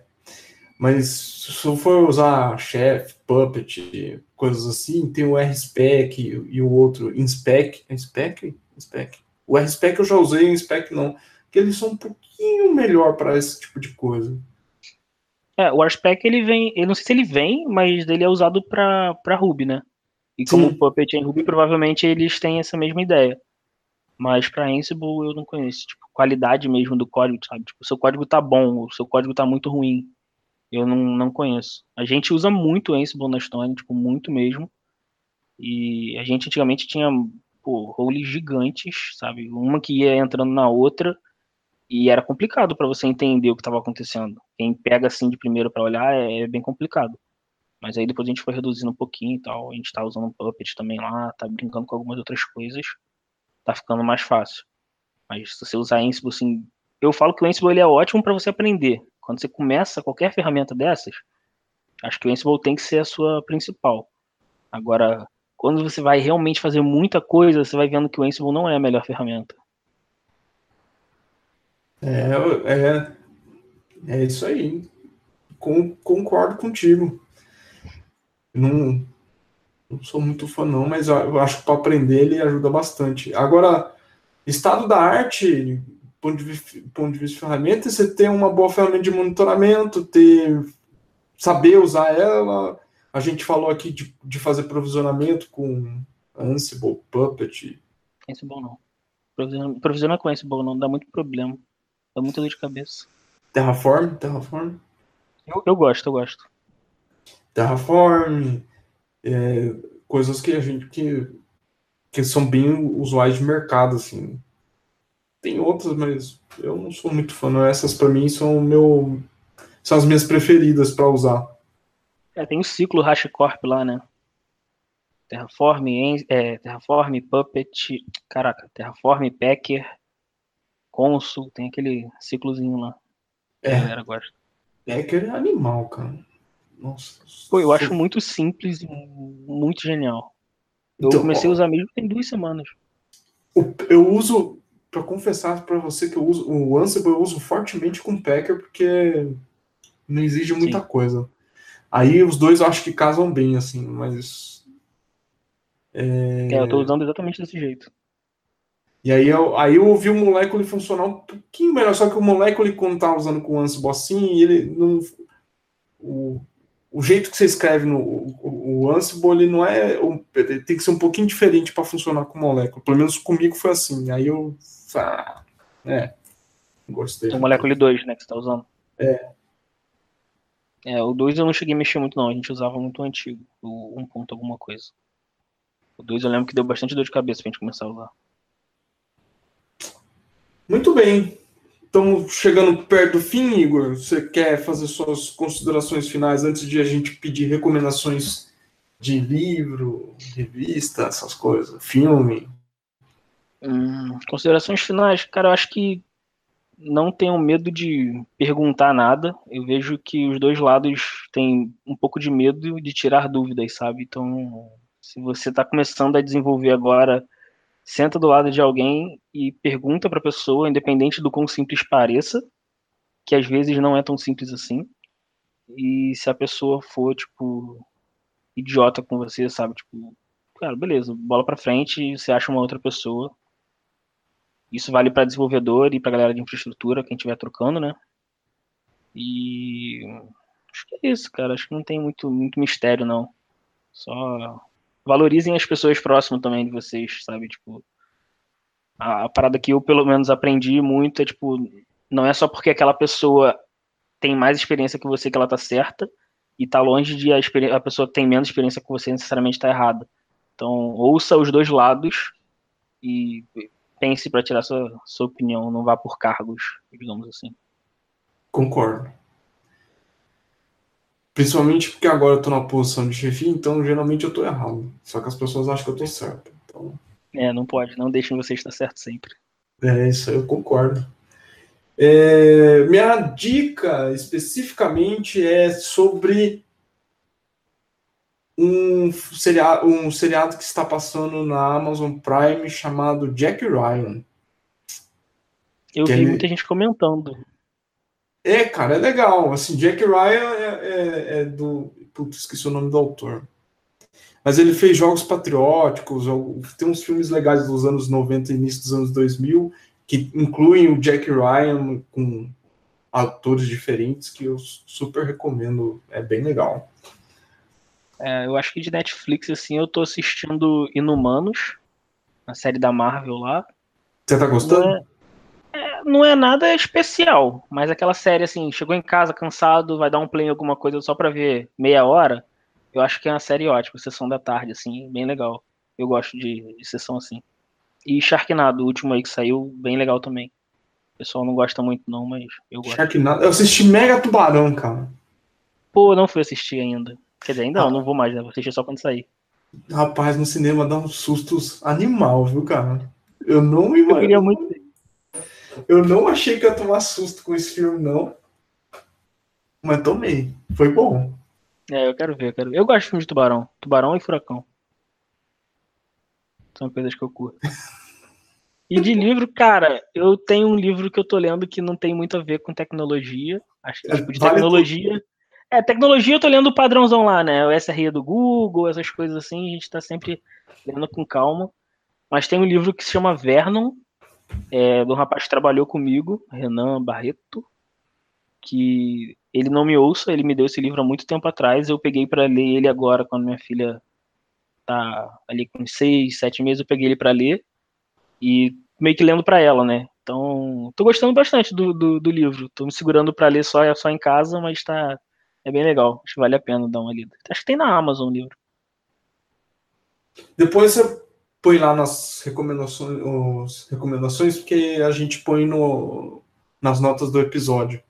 Mas se eu for usar Chef, Puppet, coisas assim, tem o RSpec e o outro InSpec. InSpec? InSpec. O RSpec eu já usei, o InSpec não. Que eles são um pouquinho melhor para esse tipo de coisa. É, o RSpec ele vem, eu não sei se ele vem, mas ele é usado para Ruby, né? E como Sim. o Puppet é em Ruby, provavelmente eles têm essa mesma ideia. Mas para Ansible eu não conheço, tipo, qualidade mesmo do código, sabe? Tipo, o seu código tá bom, o seu código tá muito ruim. Eu não, não conheço. A gente usa muito Ansible na Stone, tipo, muito mesmo. E a gente antigamente tinha, pô, roles gigantes, sabe? Uma que ia entrando na outra e era complicado para você entender o que estava acontecendo. Quem pega assim de primeiro para olhar é, é, bem complicado. Mas aí depois a gente foi reduzindo um pouquinho e tal. A gente tá usando um Puppet também lá, tá brincando com algumas outras coisas. Tá ficando mais fácil. Mas se você usar Ansible, assim, eu falo que o Ansible ele é ótimo para você aprender. Quando você começa qualquer ferramenta dessas, acho que o Ansible tem que ser a sua principal. Agora, quando você vai realmente fazer muita coisa, você vai vendo que o Ansible não é a melhor ferramenta. É, é, é isso aí. Com, concordo contigo. Não, não sou muito fã, não, mas eu acho que para aprender ele ajuda bastante. Agora, estado da arte, ponto de, vista, ponto de vista de ferramenta, você ter uma boa ferramenta de monitoramento, ter saber usar ela. A gente falou aqui de, de fazer provisionamento com Ansible, Puppet. Ansible não. Provisionar, com Ansible não dá muito problema. Dá muita dor de cabeça. Terraform? Terraform? Eu, eu gosto, eu gosto. Terraform, é, coisas que a gente que, que são bem usuais de mercado, assim. Tem outras, mas eu não sou muito fã. Não. Essas para mim são meu são as minhas preferidas para usar. É, tem o ciclo HashiCorp lá, né? Terraform, é, Terraform, Puppet, caraca, Terraform, Packer, Consul, tem aquele ciclozinho lá. É, a galera gosta. Packer é animal, cara. Nossa. Pô, eu acho muito simples e muito genial. Eu então, comecei a usar mesmo tem duas semanas. Eu uso para confessar para você que eu uso o Ansible eu uso fortemente com Packer porque não exige muita Sim. coisa. Aí os dois eu acho que casam bem assim, mas é... é eu tô usando exatamente desse jeito. E aí eu, aí eu ouvi o molécula funcionar um pouquinho melhor, só que o molécula quando tá usando com o Ansible assim, ele não o, o jeito que você escreve no o, o Ansible ele não é tem que ser um pouquinho diferente para funcionar com molécula. Pelo menos comigo foi assim. Aí eu ah, é, gostei. O molécula 2, né, que você tá usando. É. É, o 2 eu não cheguei a mexer muito não, a gente usava muito o antigo, o 1 ponto alguma coisa. O 2 eu lembro que deu bastante dor de cabeça pra gente começar a usar. Muito bem. Estamos chegando perto do fim, Igor. Você quer fazer suas considerações finais antes de a gente pedir recomendações de livro, revista, essas coisas, filme? Hum, considerações finais, cara, eu acho que não tenham medo de perguntar nada. Eu vejo que os dois lados têm um pouco de medo de tirar dúvidas, sabe? Então, se você está começando a desenvolver agora senta do lado de alguém e pergunta para a pessoa, independente do quão simples pareça, que às vezes não é tão simples assim. E se a pessoa for, tipo, idiota com você, sabe? Tipo, cara, beleza, bola para frente, você acha uma outra pessoa. Isso vale para desenvolvedor e para galera de infraestrutura, quem estiver trocando, né? E acho que é isso, cara. Acho que não tem muito, muito mistério, não. Só valorizem as pessoas próximas também de vocês, sabe? Tipo, a, parada que eu pelo menos aprendi muito é tipo, não é só porque aquela pessoa tem mais experiência que você que ela tá certa e tá longe de a, a pessoa que tem menos experiência que você necessariamente tá errada. Então, ouça os dois lados e pense para tirar sua, sua opinião, não vá por cargos, digamos assim. Concordo. Principalmente porque agora eu tô na posição de chefia, então geralmente eu tô errado. Só que as pessoas acham que eu tô certo. Então... É, não pode, não deixem você estar certo sempre. É, isso aí eu concordo. É, minha dica especificamente é sobre um seriado, um seriado que está passando na Amazon Prime chamado Jack Ryan. Eu vi é... muita gente comentando. É, cara, é legal. Assim, Jack Ryan é, é, é do. Putz, esqueci o nome do autor. Mas ele fez jogos patrióticos, tem uns filmes legais dos anos 90 e início dos anos 2000, que incluem o Jack Ryan com atores diferentes, que eu super recomendo. É bem legal. É, eu acho que de Netflix, assim, eu tô assistindo Inumanos, a série da Marvel lá. Você tá gostando? Não é nada especial, mas aquela série assim, chegou em casa cansado, vai dar um play em alguma coisa só pra ver meia hora, eu acho que é uma série ótima, sessão da tarde, assim, bem legal. Eu gosto de, de sessão assim. E Sharknado, o último aí que saiu, bem legal também. O pessoal não gosta muito não, mas eu gosto. Sharknado, eu assisti Mega Tubarão, cara. Pô, não fui assistir ainda. Quer dizer, ainda ah. não, não vou mais, né? Vou assistir só quando sair. Rapaz, no cinema dá uns sustos animal, viu, cara? Eu não imagino. Eu queria muito eu não achei que ia tomar susto com esse filme, não. Mas tomei. Foi bom. É, eu quero ver, eu quero ver. Eu gosto de filme de tubarão. Tubarão e furacão. São coisas que eu curto. E de livro, cara, eu tenho um livro que eu tô lendo que não tem muito a ver com tecnologia. Acho que é, tipo de tecnologia. É, tecnologia eu tô lendo o padrãozão lá, né? O SRE do Google, essas coisas assim, a gente tá sempre lendo com calma. Mas tem um livro que se chama Vernon, é, do rapaz que trabalhou comigo, Renan Barreto, que ele não me ouça, ele me deu esse livro há muito tempo atrás, eu peguei para ler ele agora, quando minha filha tá ali com seis, sete meses, eu peguei ele para ler, e meio que lendo para ela, né? Então, tô gostando bastante do, do, do livro, tô me segurando para ler só, só em casa, mas tá, é bem legal, acho que vale a pena dar uma lida. Acho que tem na Amazon o livro. Depois você põe lá nas recomendações, recomendações porque a gente põe no, nas notas do episódio.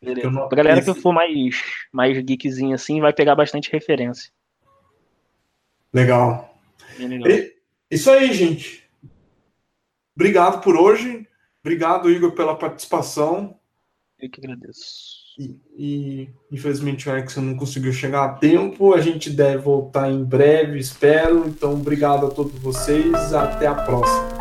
Beleza. Não... A galera que for mais, mais geekzinho assim vai pegar bastante referência. Legal. legal. E, isso aí, gente. Obrigado por hoje. Obrigado, Igor, pela participação. Eu que agradeço. E, infelizmente o Erickson não conseguiu chegar a tempo. A gente deve voltar em breve, espero. Então, obrigado a todos vocês. Até a próxima.